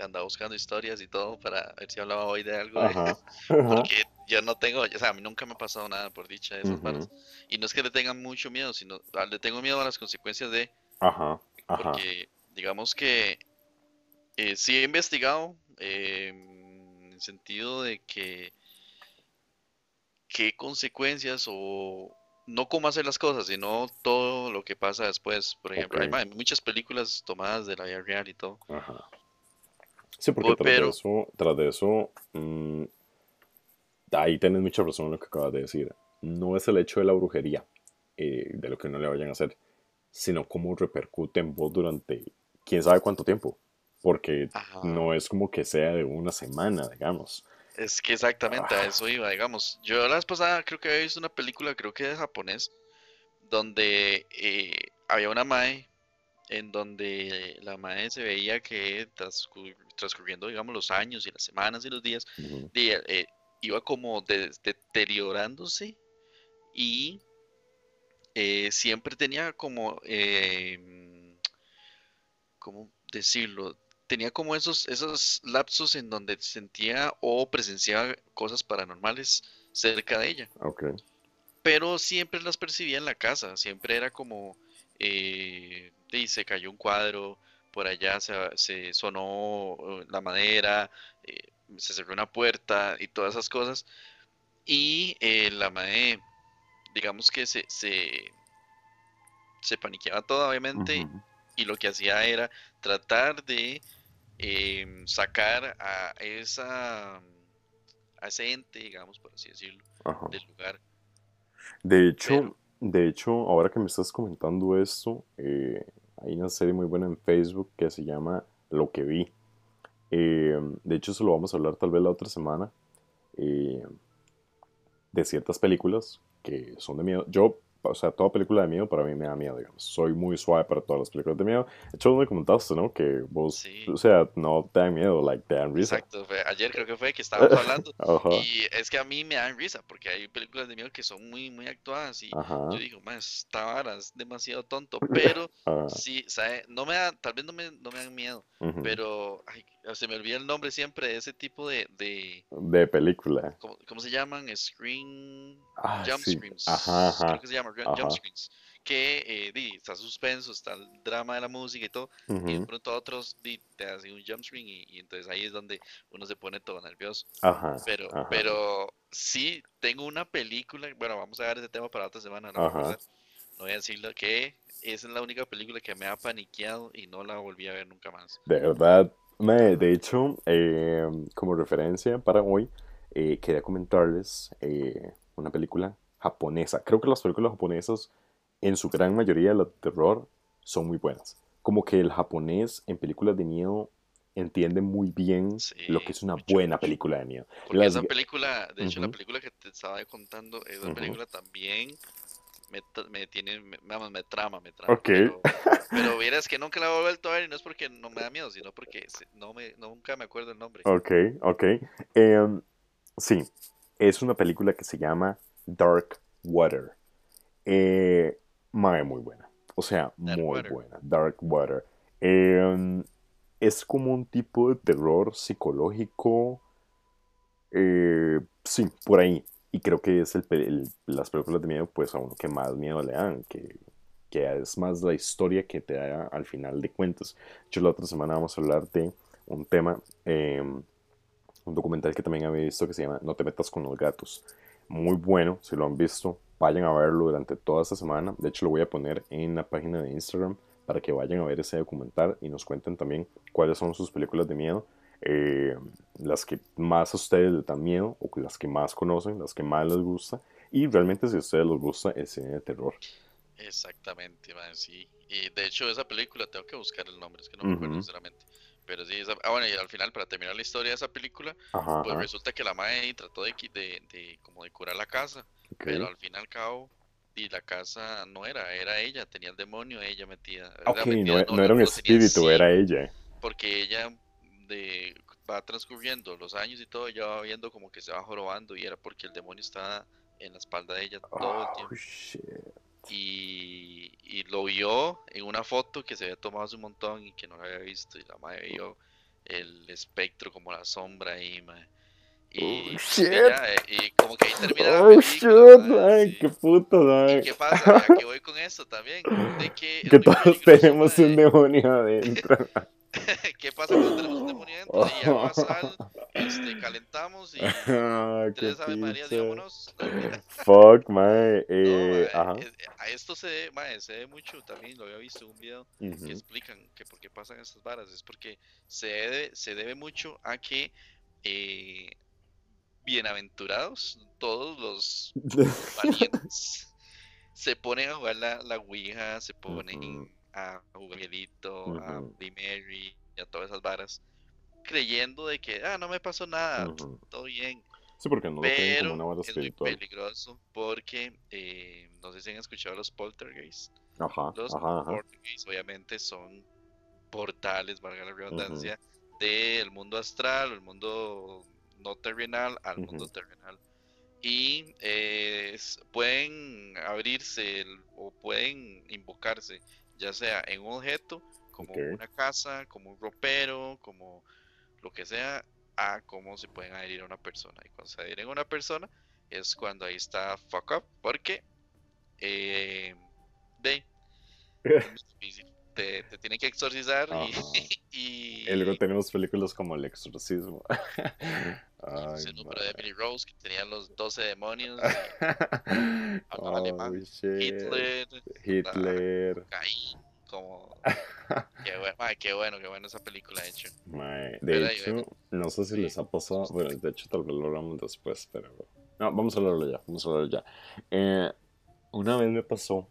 andaba buscando historias y todo para ver si hablaba hoy de algo. porque yo no tengo, o sea, a mí nunca me ha pasado nada por dicha de esas uh Y no es que le tengan mucho miedo, sino ah, le tengo miedo a las consecuencias de. Ajá, ajá. Porque digamos que eh, sí he investigado eh, el sentido de que qué consecuencias o no cómo hacer las cosas, sino todo lo que pasa después. Por ejemplo, hay, muchas películas tomadas de la vida real y todo. Ajá. Sí, porque tras, de eso, tras de eso, mm, ahí tienes mucha razón en lo que acabas de decir. No es el hecho de la brujería, eh, de lo que no le vayan a hacer, sino cómo repercute en vos durante quién sabe cuánto tiempo. Porque no es como que sea de una semana, digamos. Es que exactamente a ah. eso iba, digamos. Yo la vez pasada creo que había visto una película, creo que de japonés, donde eh, había una mae en donde la mae se veía que transcurriendo, digamos, los años y las semanas y los días, eh, iba como deteriorándose y eh, siempre tenía como, em, ¿cómo decirlo? Tenía como esos, esos lapsos en donde sentía o presenciaba cosas paranormales cerca de ella. Okay. Pero siempre las percibía en la casa, siempre era como, eh, se cayó un cuadro, por allá se, sonó uh, la madera, eh, se cerró una puerta y todas esas cosas. Y eh, la madre, digamos que se, se, se paniqueaba todo, obviamente, y lo que hacía era tratar de Em, sacar a esa a ese ente, digamos, por así decirlo, del lugar. De hecho, de hecho, ahora que me estás comentando esto, eh, hay una serie muy buena en Facebook que se llama Lo que vi. Em, de hecho, eso lo vamos a hablar tal vez la otra semana. Eh, de ciertas películas que son de miedo. Yo o sea, toda película de miedo para mí me da miedo, digamos. Soy muy suave para todas las películas de miedo. De hecho, me comentaste, ¿no? Que vos, o sea, no te dan miedo, like, te dan risa. Exacto, ayer creo que fue que estábamos hablando. y es que a mí me dan risa, porque hay películas de miedo que son muy, muy actuadas. Y yo digo, más, esta vara es demasiado tonto. Pero, sí, ¿sabe? No me da, tal vez no me, no me dan miedo, pero ay, se me olvida el nombre siempre de ese tipo de. De, de película. ¿cómo, ¿cómo, se llaman? Screen. Ah, jump screens. Ajá, ajá. Creo que se llama jump screens. Que eh, está suspenso, está el drama de la música y todo. Y de pronto otros te hacen un jump screen y, entonces ahí es donde uno se pone todo nervioso. Ajá. Pero, pero sí, tengo una película. Bueno, vamos a ver ese tema para otra semana. No, no voy a decirlo que esa es la única película que me ha paniqueado y no la volví a ver nunca más. De verdad, de hecho, eh, como referencia para hoy, eh, quería comentarles eh, una película japonesa. Creo que las películas japonesas, en su gran mayoría, las de terror, son muy buenas. Como que el japonés en películas de miedo entiende muy bien lo que es una buena película de miedo. Porque esa película, de hecho, la película que te estaba contando, esa película también me, me tiene, me, me trama, me trama. Ok. Pero, pero vieras que nunca la he vuelto a ver y no es porque no me da miedo, sino porque no me, nunca me acuerdo el nombre. Ok, ok. Em, sí, es una película que se llama Dark Water. Eh, muy buena. O sea, muy buena. Dark Water. Em, es como un tipo de terror psicológico. Eh, sí, por ahí. Y creo que es el, las películas de miedo, pues a uno que más miedo le dan, que, que es más la historia que te da al final de cuentas. De hecho, la otra semana vamos a hablar de un tema, em, un documental que también había visto que se llama No te metas con los gatos. muy bueno, si lo han visto, vayan a verlo durante toda esta semana. De hecho, lo voy a poner en la página de Instagram para que vayan a ver ese documental y nos cuenten también cuáles son sus películas de miedo. Eh, las que más a ustedes les dan miedo o las que más conocen, las que más les gusta y realmente si a ustedes les gusta el cine de terror. Exactamente, man, sí. Y de hecho esa película tengo que buscar el nombre, es que no me acuerdo sinceramente. Pero sí, ah, bueno, y al final, para terminar la historia de esa película, pues resulta que la madre trató de, de, de, como de curar la casa, pero al fin y al cabo, y la casa no era, era ella, tenía el demonio, ella metía. Ok, no, no, era un espíritu, era ella. Porque ella de, va transcurriendo los años y todo, ya va viendo como que se va jorobando y era porque el demonio estaba en la espalda de ella todo el oh, tiempo. Y, y, lo vio en una foto que se había tomado hace un montón y que no lo había visto. Y la madre vio el espectro como la sombra ahí, Y, oh, eh, y como que ahí termina oh, shit, qué puto, ¿Y qué pasa? ¿A qué voy con esto también? De que, que todos tenemos un demonio adentro. ¿Qué pasa cuando tenemos un demonio dentro? Y ya sal, este, calentamos y ah, tres Ave María, digámonos. Fuck, mae. Eh, ajá. Eh, a esto se, mae, se ve mucho también, lo había visto en un video que explican que por qué pasan estas varas. Es porque se debe, se debe mucho a que eh, bienaventurados todos los valientes se ponen a jugar la, la Ouija, se ponen a Miguelito, a Mary y a todas esas varas, creyendo de que, ah, no me pasó nada, todo bien. Sí, porque no Pero lo como una es muy peligroso porque, eh, no sé si han escuchado los poltergeists. Ajá, los poltergeists obviamente son portales, valga la redundancia, del mundo astral, el mundo no terrenal al mundo terrenal. Y eh, pueden abrirse o pueden invocarse ya sea en un objeto, como una casa, como un ropero, como lo que sea, a cómo se pueden adherir a una persona. Y cuando se adhieren a una persona, es cuando ahí está fuck up, porque eh, de, te, te tienen que exorcizar y, y, luego tenemos películas como El Exorcismo. Ay, el número de Emily Rose que tenía los 12 demonios. oh, Hitler. Hitler. como. qué, bueno, qué bueno, qué bueno esa película, de hecho. de hecho, no sé si les ha pasado. Bueno, de hecho, tal vez lo hablamos después, pero. No, vamos a hablarlo ya. Vamos a hablarlo ya. Eh, una vez me pasó.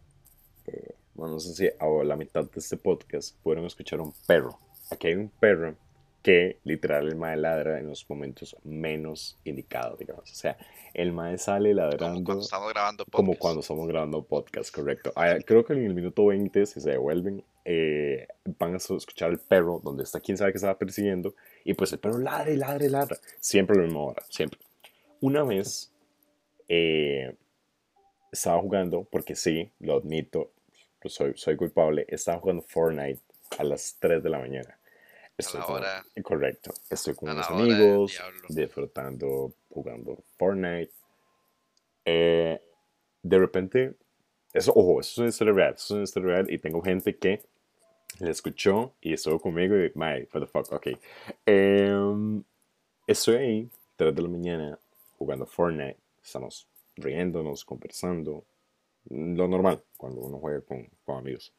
Eh, bueno, no sé si a la mitad de este podcast pudieron escuchar un perro. Aquí hay un perro que literal el mae ladra en los momentos menos indicados, digamos. O sea, el mae sale ladrando. Como cuando estamos grabando podcast. Como cuando estamos grabando podcast, correcto. Ah, creo que en el minuto 20, si se devuelven, eh, van a escuchar el perro donde está quien sabe que estaba persiguiendo. Y pues el perro ladra y ladra y ladra. Siempre lo mismo hora, siempre. Una vez eh, estaba jugando, porque sí, lo admito, soy, soy culpable, estaba jugando Fortnite a las 3 de la mañana Estoy correcto. Estoy con unos amigos, disfrutando, jugando Fortnite. Eh, de repente, eso, ojo, eso es una historia real, eso es una historia real y tengo gente que le escuchó y estuvo conmigo y, my, what the fuck, ok. Em, estoy ahí, 3 de la mañana, jugando Fortnite, estamos riéndonos, conversando, lo normal cuando uno juega con, con amigos.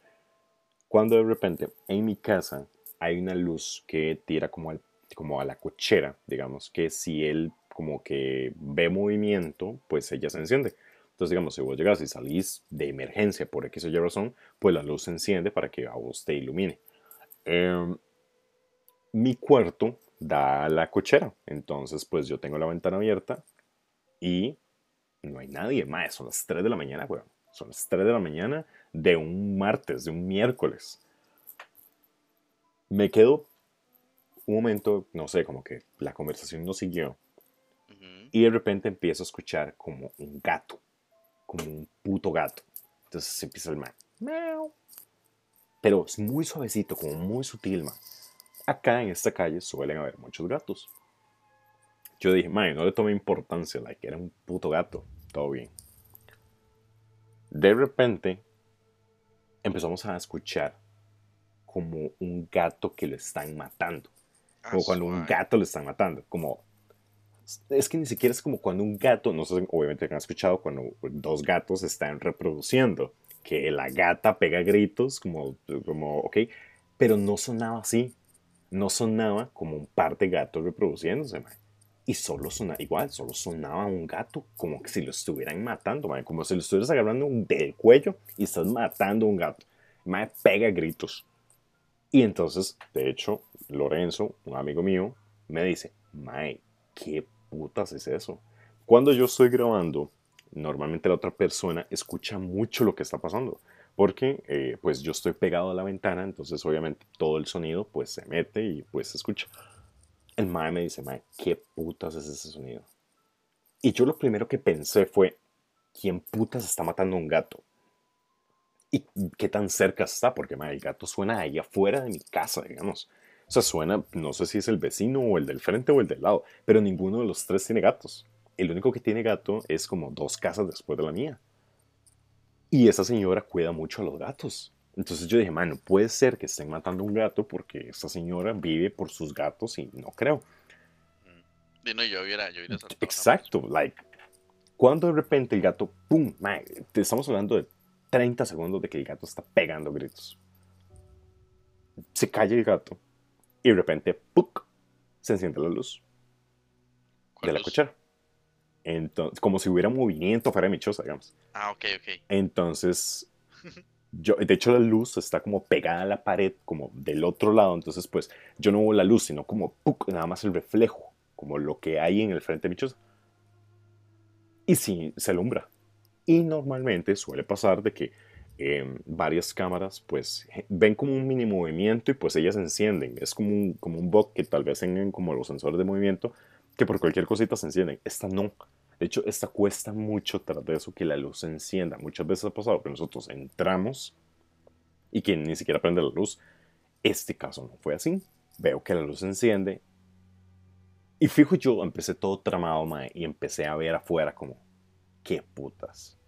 Cuando de repente en mi casa hay una luz que tira como, como a la cochera, digamos, que si él como que ve movimiento, pues ella se enciende. Entonces, digamos, si vos llegas y salís de emergencia por X o Y razón, pues la luz se enciende para que a vos te ilumine. Em, mi cuarto da a la cochera, entonces pues yo tengo la ventana abierta y no hay nadie más, son las 3 de la mañana, weón. Son las 3 de la mañana de un martes, de un miércoles me quedo un momento, no sé, como que la conversación no siguió. Y de repente empiezo a escuchar como un gato, como un puto gato. Entonces empieza el man. Pero es muy suavecito, como muy sutil, man. Acá en esta calle suelen haber muchos gatos. Yo dije, man, no le tomé importancia, like, era un puto gato, todo bien. De repente empezamos a escuchar como un gato que lo están matando. Como cuando un gato lo están matando. Como es que ni siquiera es como cuando un gato, no sé, obviamente han escuchado cuando dos gatos están reproduciendo, que la gata pega gritos, como, como, ok, pero no sonaba así, no sonaba como un par de gatos reproduciéndose, Y solo sonaba igual, solo sonaba un gato, como que si lo estuvieran matando, como si lo estuvieras agarrando del cuello y estás matando a un gato. Me pega gritos. Y entonces, de hecho, Lorenzo, un amigo mío, me dice, Mae, ¿qué putas es eso? Cuando yo estoy grabando, normalmente la otra persona escucha mucho lo que está pasando. Porque eh, pues yo estoy pegado a la ventana, entonces obviamente todo el sonido pues se mete y pues se escucha. El mae me dice, mae, ¿qué putas es ese sonido? Y yo lo primero que pensé fue, ¿quién putas está matando a un gato? ¿Y qué tan cerca está? Porque mae, el gato suena ahí afuera de mi casa, digamos. O sea, suena, no sé si es el vecino o el del frente o el del lado, pero ninguno de los tres tiene gatos. El único que tiene gato es como dos casas después de la mía. Y esa señora cuida mucho a los gatos. Entonces yo dije, man, no puede ser que estén matando a un gato porque esa señora vive por sus gatos y no creo. Mm. no, yo hubiera, yo hubiera Exacto, like, cuando de repente el gato, pum, man, te estamos hablando de 30 segundos de que el gato está pegando gritos. Se calla el gato y de repente, ¡puc! se enciende la luz de la cochera. Entonces, como si hubiera movimiento fuera de mi choza, digamos. Ah, ok, ok. Entonces, yo, de hecho la luz está como pegada a la pared, como del otro lado, entonces pues yo no veo la luz, sino como ¡puc! nada más el reflejo, como lo que hay en el frente de mi choza. Y sí, se alumbra. Y normalmente suele pasar de que Em, varias cámaras pues ven como un mini movimiento y pues ellas encienden. Es como un, como un bug que tal vez tengan como los sensores de movimiento que por cualquier cosita se encienden. Esta no. De hecho, esta cuesta mucho tras de eso que la luz se encienda. Muchas veces ha pasado que nosotros entramos y que ni siquiera prende la luz. Este caso no fue así. Veo que la luz se enciende. Y fijo yo, empecé todo tramado, y empecé a ver afuera como, ¿qué putas?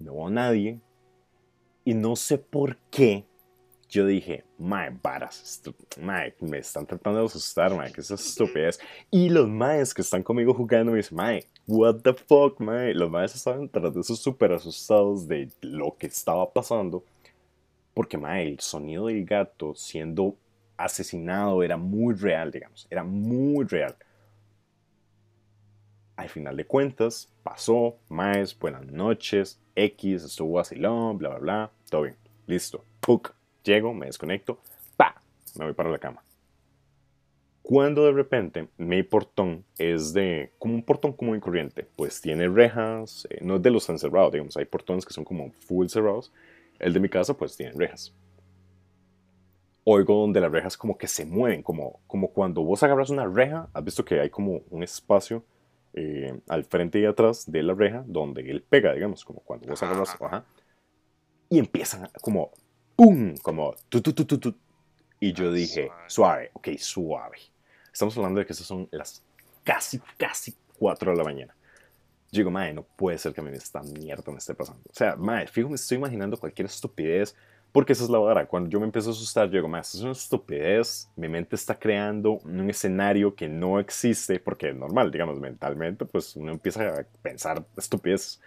No hubo nadie, y no sé por qué yo dije, mae, varas, mae, me están tratando de asustar, mae, que es estupidez. Y los maes que están conmigo jugando me dicen, mae, what the fuck, mae. Los maes estaban tras de esos súper asustados de lo que estaba pasando. Porque, mae, el sonido del gato siendo asesinado era muy real, digamos, era muy real. Al final de cuentas, pasó, maes, buenas noches, X, estuvo vacilón, bla, bla, bla, todo bien, listo, puk, llego, me desconecto, pa, me voy para la cama. Cuando de repente mi portón es de como un portón común y corriente, pues tiene rejas, eh, no es de los encerrados, digamos, hay portones que son como full cerrados. El de mi casa pues tiene rejas. Oigo donde las rejas como que se mueven, como, como cuando vos agarras una reja, has visto que hay como un espacio eh, al frente y atrás de la reja donde él pega, digamos, como cuando vos agarras, ajá, y empiezan como, ¡pum! Como, tu, tu, tu, tu, tu. Y yo dije, suave. ok, suave. Estamos hablando de que esas son las casi, casi 4 de la mañana. Yo digo, madre, no puede ser que a mí esta mierda me esté pasando. O sea, madre, fijo, me estoy imaginando cualquier estupidez porque esa es la verdad. Cuando yo me empiezo a asustar, yo digo, más, es una estupidez. Mi mente está creando un escenario que no existe, porque es normal, digamos, mentalmente, pues uno empieza a pensar estupidez.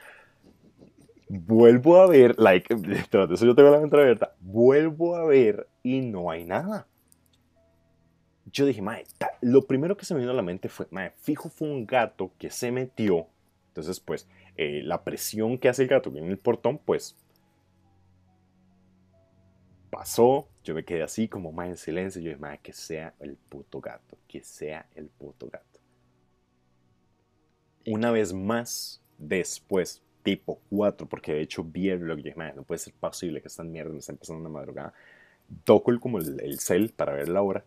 Vuelvo a ver, like, detrás de eso yo tengo la mente abierta. Vuelvo a ver y no hay nada. Yo dije, mae, lo primero que se me vino a la mente fue, mae, fijo fue un gato que se metió. Entonces, pues, eh, la presión que hace el gato en el portón, pues, pasó, yo me quedé así como más en silencio. Yo dije, más que sea el puto gato, que sea el puto gato. Una vez más, después, tipo 4, porque de hecho vi el reloj y dije, no puede ser posible que esta mierda me está empezando una madrugada. Toco el, como el, el cel para ver la hora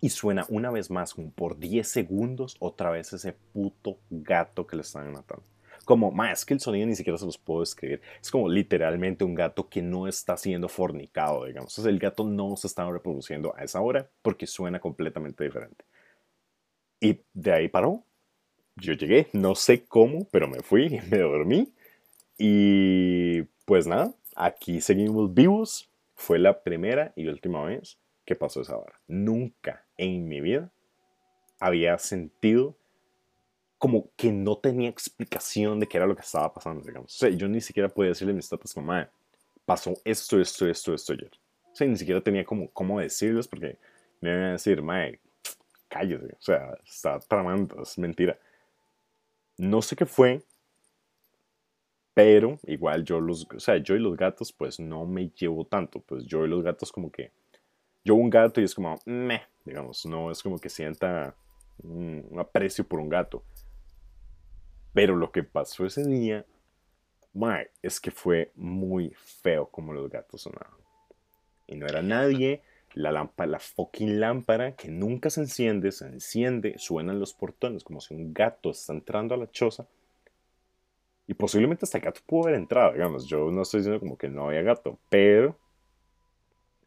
y suena una vez más, por 10 segundos, otra vez ese puto gato que le están matando como, más que el sonido ni siquiera se los puedo escribir. Es como literalmente un gato que no está siendo fornicado, digamos. el gato no se está reproduciendo a esa hora porque suena completamente diferente. Y de ahí paró. Yo llegué, no sé cómo, pero me fui, me dormí. Y pues nada, aquí seguimos vivos. Fue la primera y última vez que pasó esa hora. Nunca en mi vida había sentido como que no tenía explicación de qué era lo que estaba pasando, digamos. O yo ni siquiera podía decirle a mis tatas como, madre, pasó esto, esto, esto, esto ayer. O ni siquiera tenía como cómo decirles porque me iban a decir, madre, cállese. O sea, está tramando, es mentira. No sé qué fue, pero igual yo los, o sea, yo y los gatos pues no me llevo tanto, pues yo y los gatos como que, yo un gato y es como, meh, digamos, no es como que sienta un aprecio por un gato. Pero lo que pasó ese día, mae, es que fue muy feo como los gatos sonaban. Y no era nadie, la lámpara, la fucking lámpara que nunca se enciende, se enciende, suenan los portones como si un gato está entrando a la choza. Y posiblemente hasta el gato pudo haber entrado, digamos. Yo no estoy diciendo como que no había gato, pero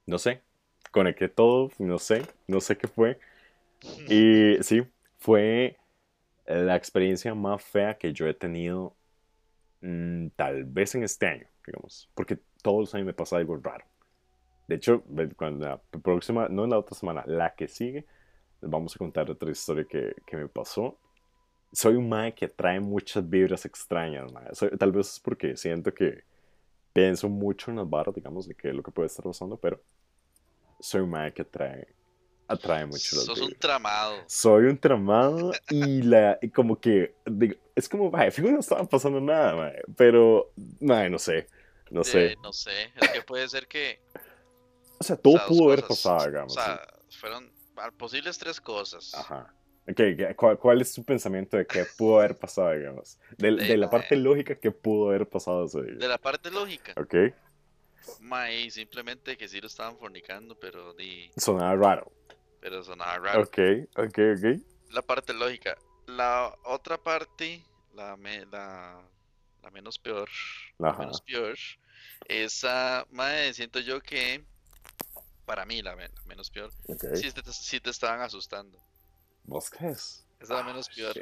no sé. Conecté todo, no sé, no sé qué fue. Y sí, fue la experiencia más fea que yo he tenido mm, tal vez en este año, digamos. Porque todos los años me pasa algo raro. De hecho, cuando la próxima, no en la otra semana, la que sigue, les vamos a contar otra historia que, que me pasó. Soy un mae que trae muchas vibras extrañas, tal vez es porque siento que pienso mucho en las barras, digamos, de que lo que puede estar pasando, pero soy un mae que trae atrae mucho las Sos un tramado. Soy un tramado y la y como que digo, es como, mae, fijo no estaba pasando nada, mae, pero mae, no sé, no sé. no sé, es que puede ser que o sea, todo pudo haber pasado, digamos. O sea, fueron posibles tres cosas. Ajá. Okay, ¿cuál, ¿Cuál, es tu pensamiento de qué pudo haber pasado, digamos? De, de, la parte lógica, ¿qué pudo haber pasado día? De la parte lógica. Ok. Mae, simplemente que sí lo estaban fornicando, pero di... Sonaba raro. Pero sonaba raro. Ok, ok, ok. La parte lógica. La otra parte, la, la, la menos peor, la menos peor, esa, mae, siento yo que para mí la, menos peor. Si, te, te estaban asustando. ¿Vos? Esa es la menos ah, peor.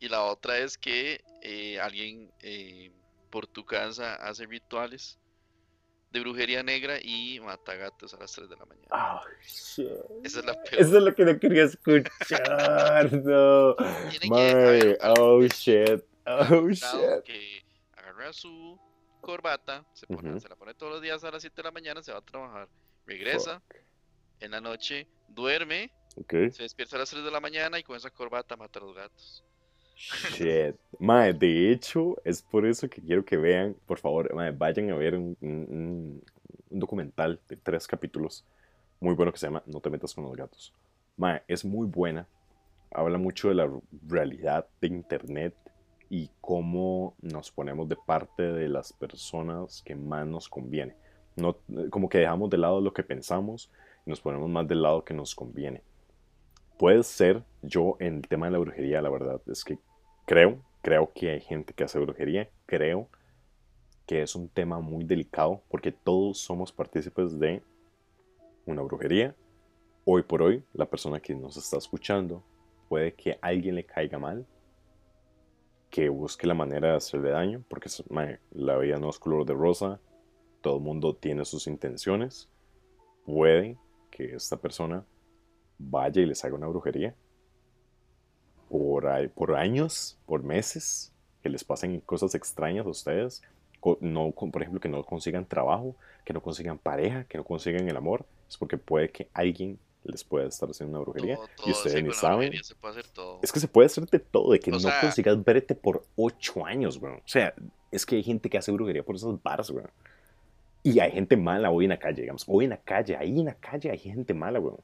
Y la otra es que eh, alguien eh, por tu casa hace rituales de brujería negra y mata gatos a las 3 de la mañana. Oh, shit. Esa es la peor. Eso es lo que no quería escuchar, no. oh, shit. Oh, shit. Que agarra su corbata, se, pone, se la pone todos los días a las 7 de la mañana, se va a trabajar regresa, en la noche duerme, se despierta a las 3 de la mañana y con esa corbata mata a los gatos. Shit. Mae, de hecho, es por eso que quiero que vean, por favor, vayan a ver un, documental de tres capítulos muy bueno que se llama No te metas con los gatos. Mae, es muy buena. Habla mucho de la realidad de Internet y cómo nos ponemos de parte de las personas que más nos conviene. No, como que dejamos de lado lo que pensamos y nos ponemos más del lado que nos conviene. Puede ser, yo en el tema de la brujería, la verdad es que creo, creo que hay gente que hace brujería, creo que es un tema muy delicado porque todos somos partícipes de una brujería. Hoy por hoy, la persona que nos está escuchando puede que alguien le caiga mal, que busque la manera de hacerle daño, porque la vida no es color de rosa, todo el mundo tiene sus intenciones, puede que esta persona vaya y les haga una brujería por, por años, por meses, que les pasen cosas extrañas a ustedes, no, por ejemplo, que no consigan trabajo, que no consigan pareja, que no consigan el amor, es porque puede que alguien les pueda estar haciendo una brujería y ustedes ni saben. Es que se puede hacer de todo, de que no consigas verte por ocho años, bro. O sea, es que hay gente que hace brujería por esos bars, bro. Y hay gente mala hoy en la calle, digamos. Hoy en la calle, ahí en la calle hay gente mala, weón.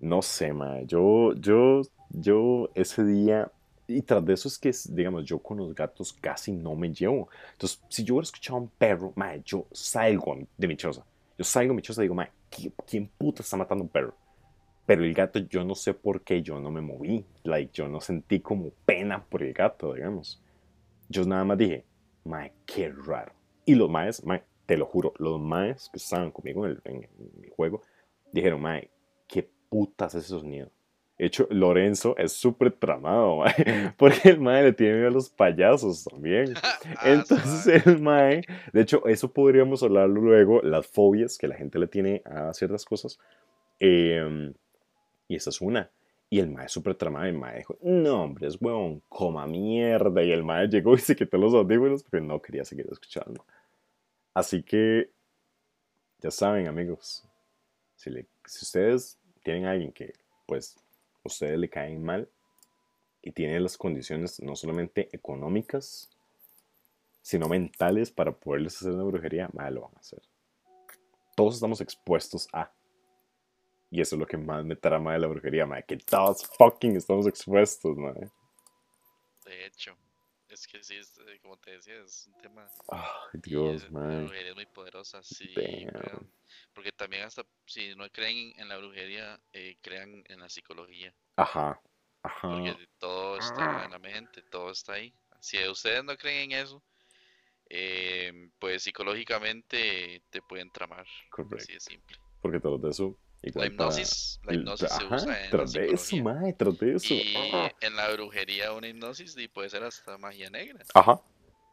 No sé, ma. Yo, yo, yo ese día. Y tras de eso es que, digamos, yo con los gatos casi no me llevo. Entonces, si yo hubiera escuchado a un perro, ma, yo salgo de mi choza. Yo salgo de mi choza y digo, ma, ¿quién puta está matando un perro? Pero el gato, yo no sé por qué yo no me moví. Like, yo no sentí como pena por el gato, digamos. Yo nada más dije, ma, qué raro. Y los maes, ma, te lo juro, los maes que estaban conmigo en el, juego dijeron, mae, ¿qué putas es ese sonido? De hecho, Lorenzo es súper tramado, mae, porque el mae le tiene miedo a los payasos también. Ah, Entonces el mae, de hecho, eso podríamos hablarlo luego, las fobias que la gente le tiene a ciertas cosas. Em, y esa es una. Y el mae súper tramado, el mae dijo, no hombre, es huevón, coma mierda. Y el mae llegó y se quitó los audífonos porque no quería seguir escuchando. Así que, ya saben amigos, si, le, si ustedes tienen a alguien que, pues, ustedes le caen mal y tiene las condiciones no solamente económicas, sino mentales para poderles hacer una brujería, mae, lo van a hacer. Todos estamos expuestos a y eso es lo que más me trama de la brujería, madre. Que todos fucking estamos expuestos, madre. De hecho, es que sí, es, eh, como te decía, es un tema. Ay, Dios, madre. brujería es muy poderosa, sí. Damn. Porque también, hasta si no creen en la brujería, eh, crean en la psicología. Ajá, ajá. Porque todo está en la mente, todo está ahí. Si ustedes no creen en eso, eh, pues psicológicamente te pueden tramar. Correcto. Así de simple. Porque todo de La hipnosis, la hipnosis se ajá, usa en la tras de eso, madre, tras de eso. Y Ah. en la brujería una hipnosis y puede ser hasta magia negra. Ajá,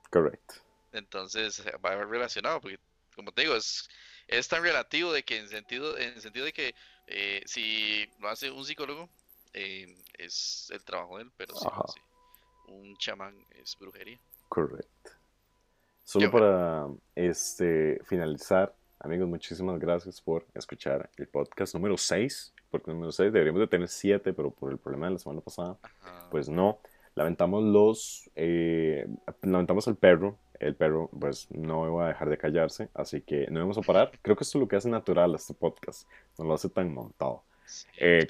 correcto. Entonces eh, va relacionado, porque como te digo, es, es tan relativo de que en sentido, en el sentido de que eh, si lo hace un psicólogo, eh, es el trabajo de él, pero si Ajá. un chamán es brujería. Correcto. Solo para este, finalizar, amigos, muchísimas gracias por escuchar el podcast número 6. Porque número 6 deberíamos de tener 7, pero por el problema de la semana pasada, Ajá. pues no. Lamentamos los, eh, lamentamos al perro. El perro, pues, no va a dejar de callarse, así que no vamos a parar. Creo que esto es lo que hace natural este podcast. No lo hace tan montado. Eh,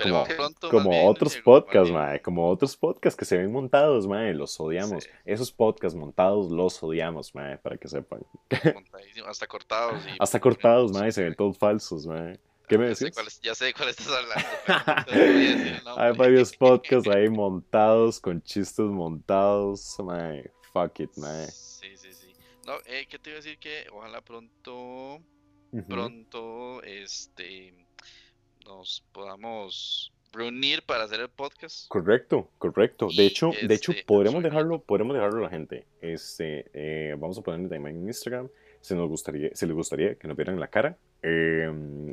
como- otros podcasts, mae. Como otros podcasts que se ven montados, mae. Los odiamos. Sí. Esos podcasts montados los odiamos, mae, para que sepan. hasta cortados. Y Hasta cortados, mae, se ven todos falsos, mae. ¿Qué me es- ya sé de cuál estás hablando. pero. Hay varios podcasts ahí montados, con chistes montados, mae. Fuck it, mae. Sí, sí, sí. No, eh, ¿qué te iba a decir? Que ojalá pronto, pronto, este, nos podamos reunir para hacer el podcast. Correcto, correcto. De hecho, de hecho, este, podremos soy- dejarlo, podremos dejarlo a la gente. Este, eh, vamos a ponerle también en Instagram. Si nos gustaría, si les gustaría que nos vieran la cara, eh,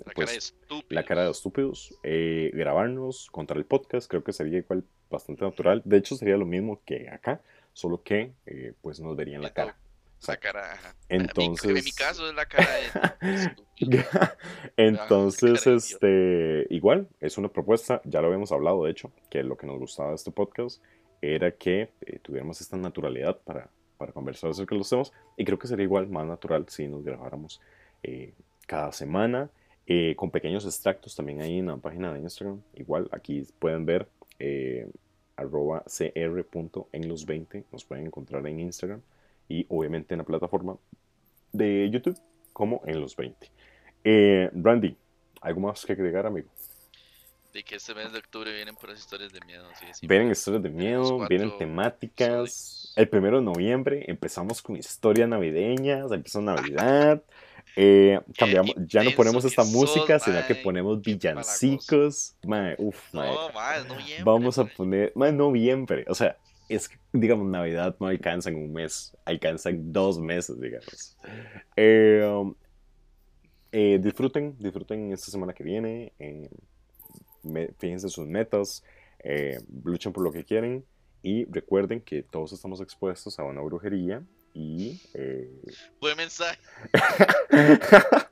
La pues cara de estúpido. la cara de estúpidos, eh, grabarnos, contar el podcast, creo que sería igual bastante natural. De hecho, sería lo mismo que acá, solo que eh, pues nos verían la cara. La cara. Entonces- En mi caso es la cara de. Entonces, cara de este, igual, es una propuesta, ya lo habíamos hablado, de hecho, que lo que nos gustaba de este podcast era que eh, tuviéramos esta naturalidad para, para conversar acerca de los temas, y creo que sería igual más natural si nos grabáramos eh, cada semana, eh, con pequeños extractos también ahí en la página de Instagram. Igual, aquí pueden ver eh, arroba cr.enlos20, nos pueden encontrar en Instagram y obviamente en la plataforma de YouTube como en los 20. Eh, Randy, ¿algo más que agregar, amigo? De que este mes de octubre vienen puras historias de miedo. Sí, sí. Vienen historias de miedo, vienen temáticas. El primero de noviembre empezamos con historias navideñas, empieza Navidad. eh, cambiamos, ya no ponemos esta música, sino que mae, ponemos villancicos. Mae, uf, mae. No, noviembre. Vamos a mae. poner, mae, noviembre. O sea, es que, digamos, Navidad no alcanza en un mes, alcanza en dos meses, digamos. Eh, um, eh, disfruten, disfruten esta semana que viene. eh, me- fíjense sus metas, eh, luchen por lo que quieren y recuerden que todos estamos expuestos a una brujería y... Buen mensaje.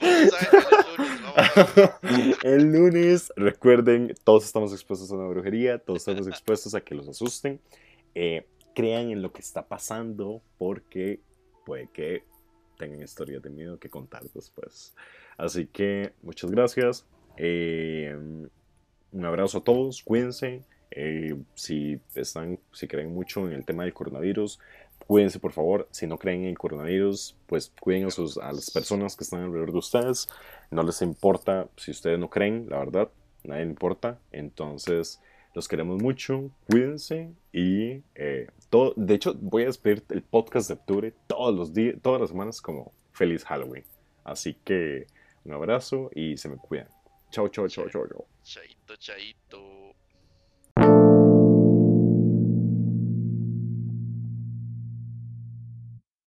Buen el lunes, recuerden, todos estamos expuestos a una brujería, todos estamos expuestos a que los asusten. Eh, crean en lo que está pasando porque puede que tengan historias de miedo que contar después. Así que muchas gracias. Eh, un abrazo a todos, cuídense. Eh, si están, si creen mucho en el tema del coronavirus, cuídense por favor. Si no creen en el coronavirus, pues cuiden a, sus, a las personas que están alrededor de ustedes. No les importa si ustedes no creen, la verdad, nadie le importa. Entonces, los queremos mucho, cuídense y eh, todo. De hecho, voy a despedir el podcast de octubre todos los días, todas las semanas como feliz Halloween. Así que un abrazo y se me cuidan. Chao, chao, chao, chao, chao. Chaito, chaito.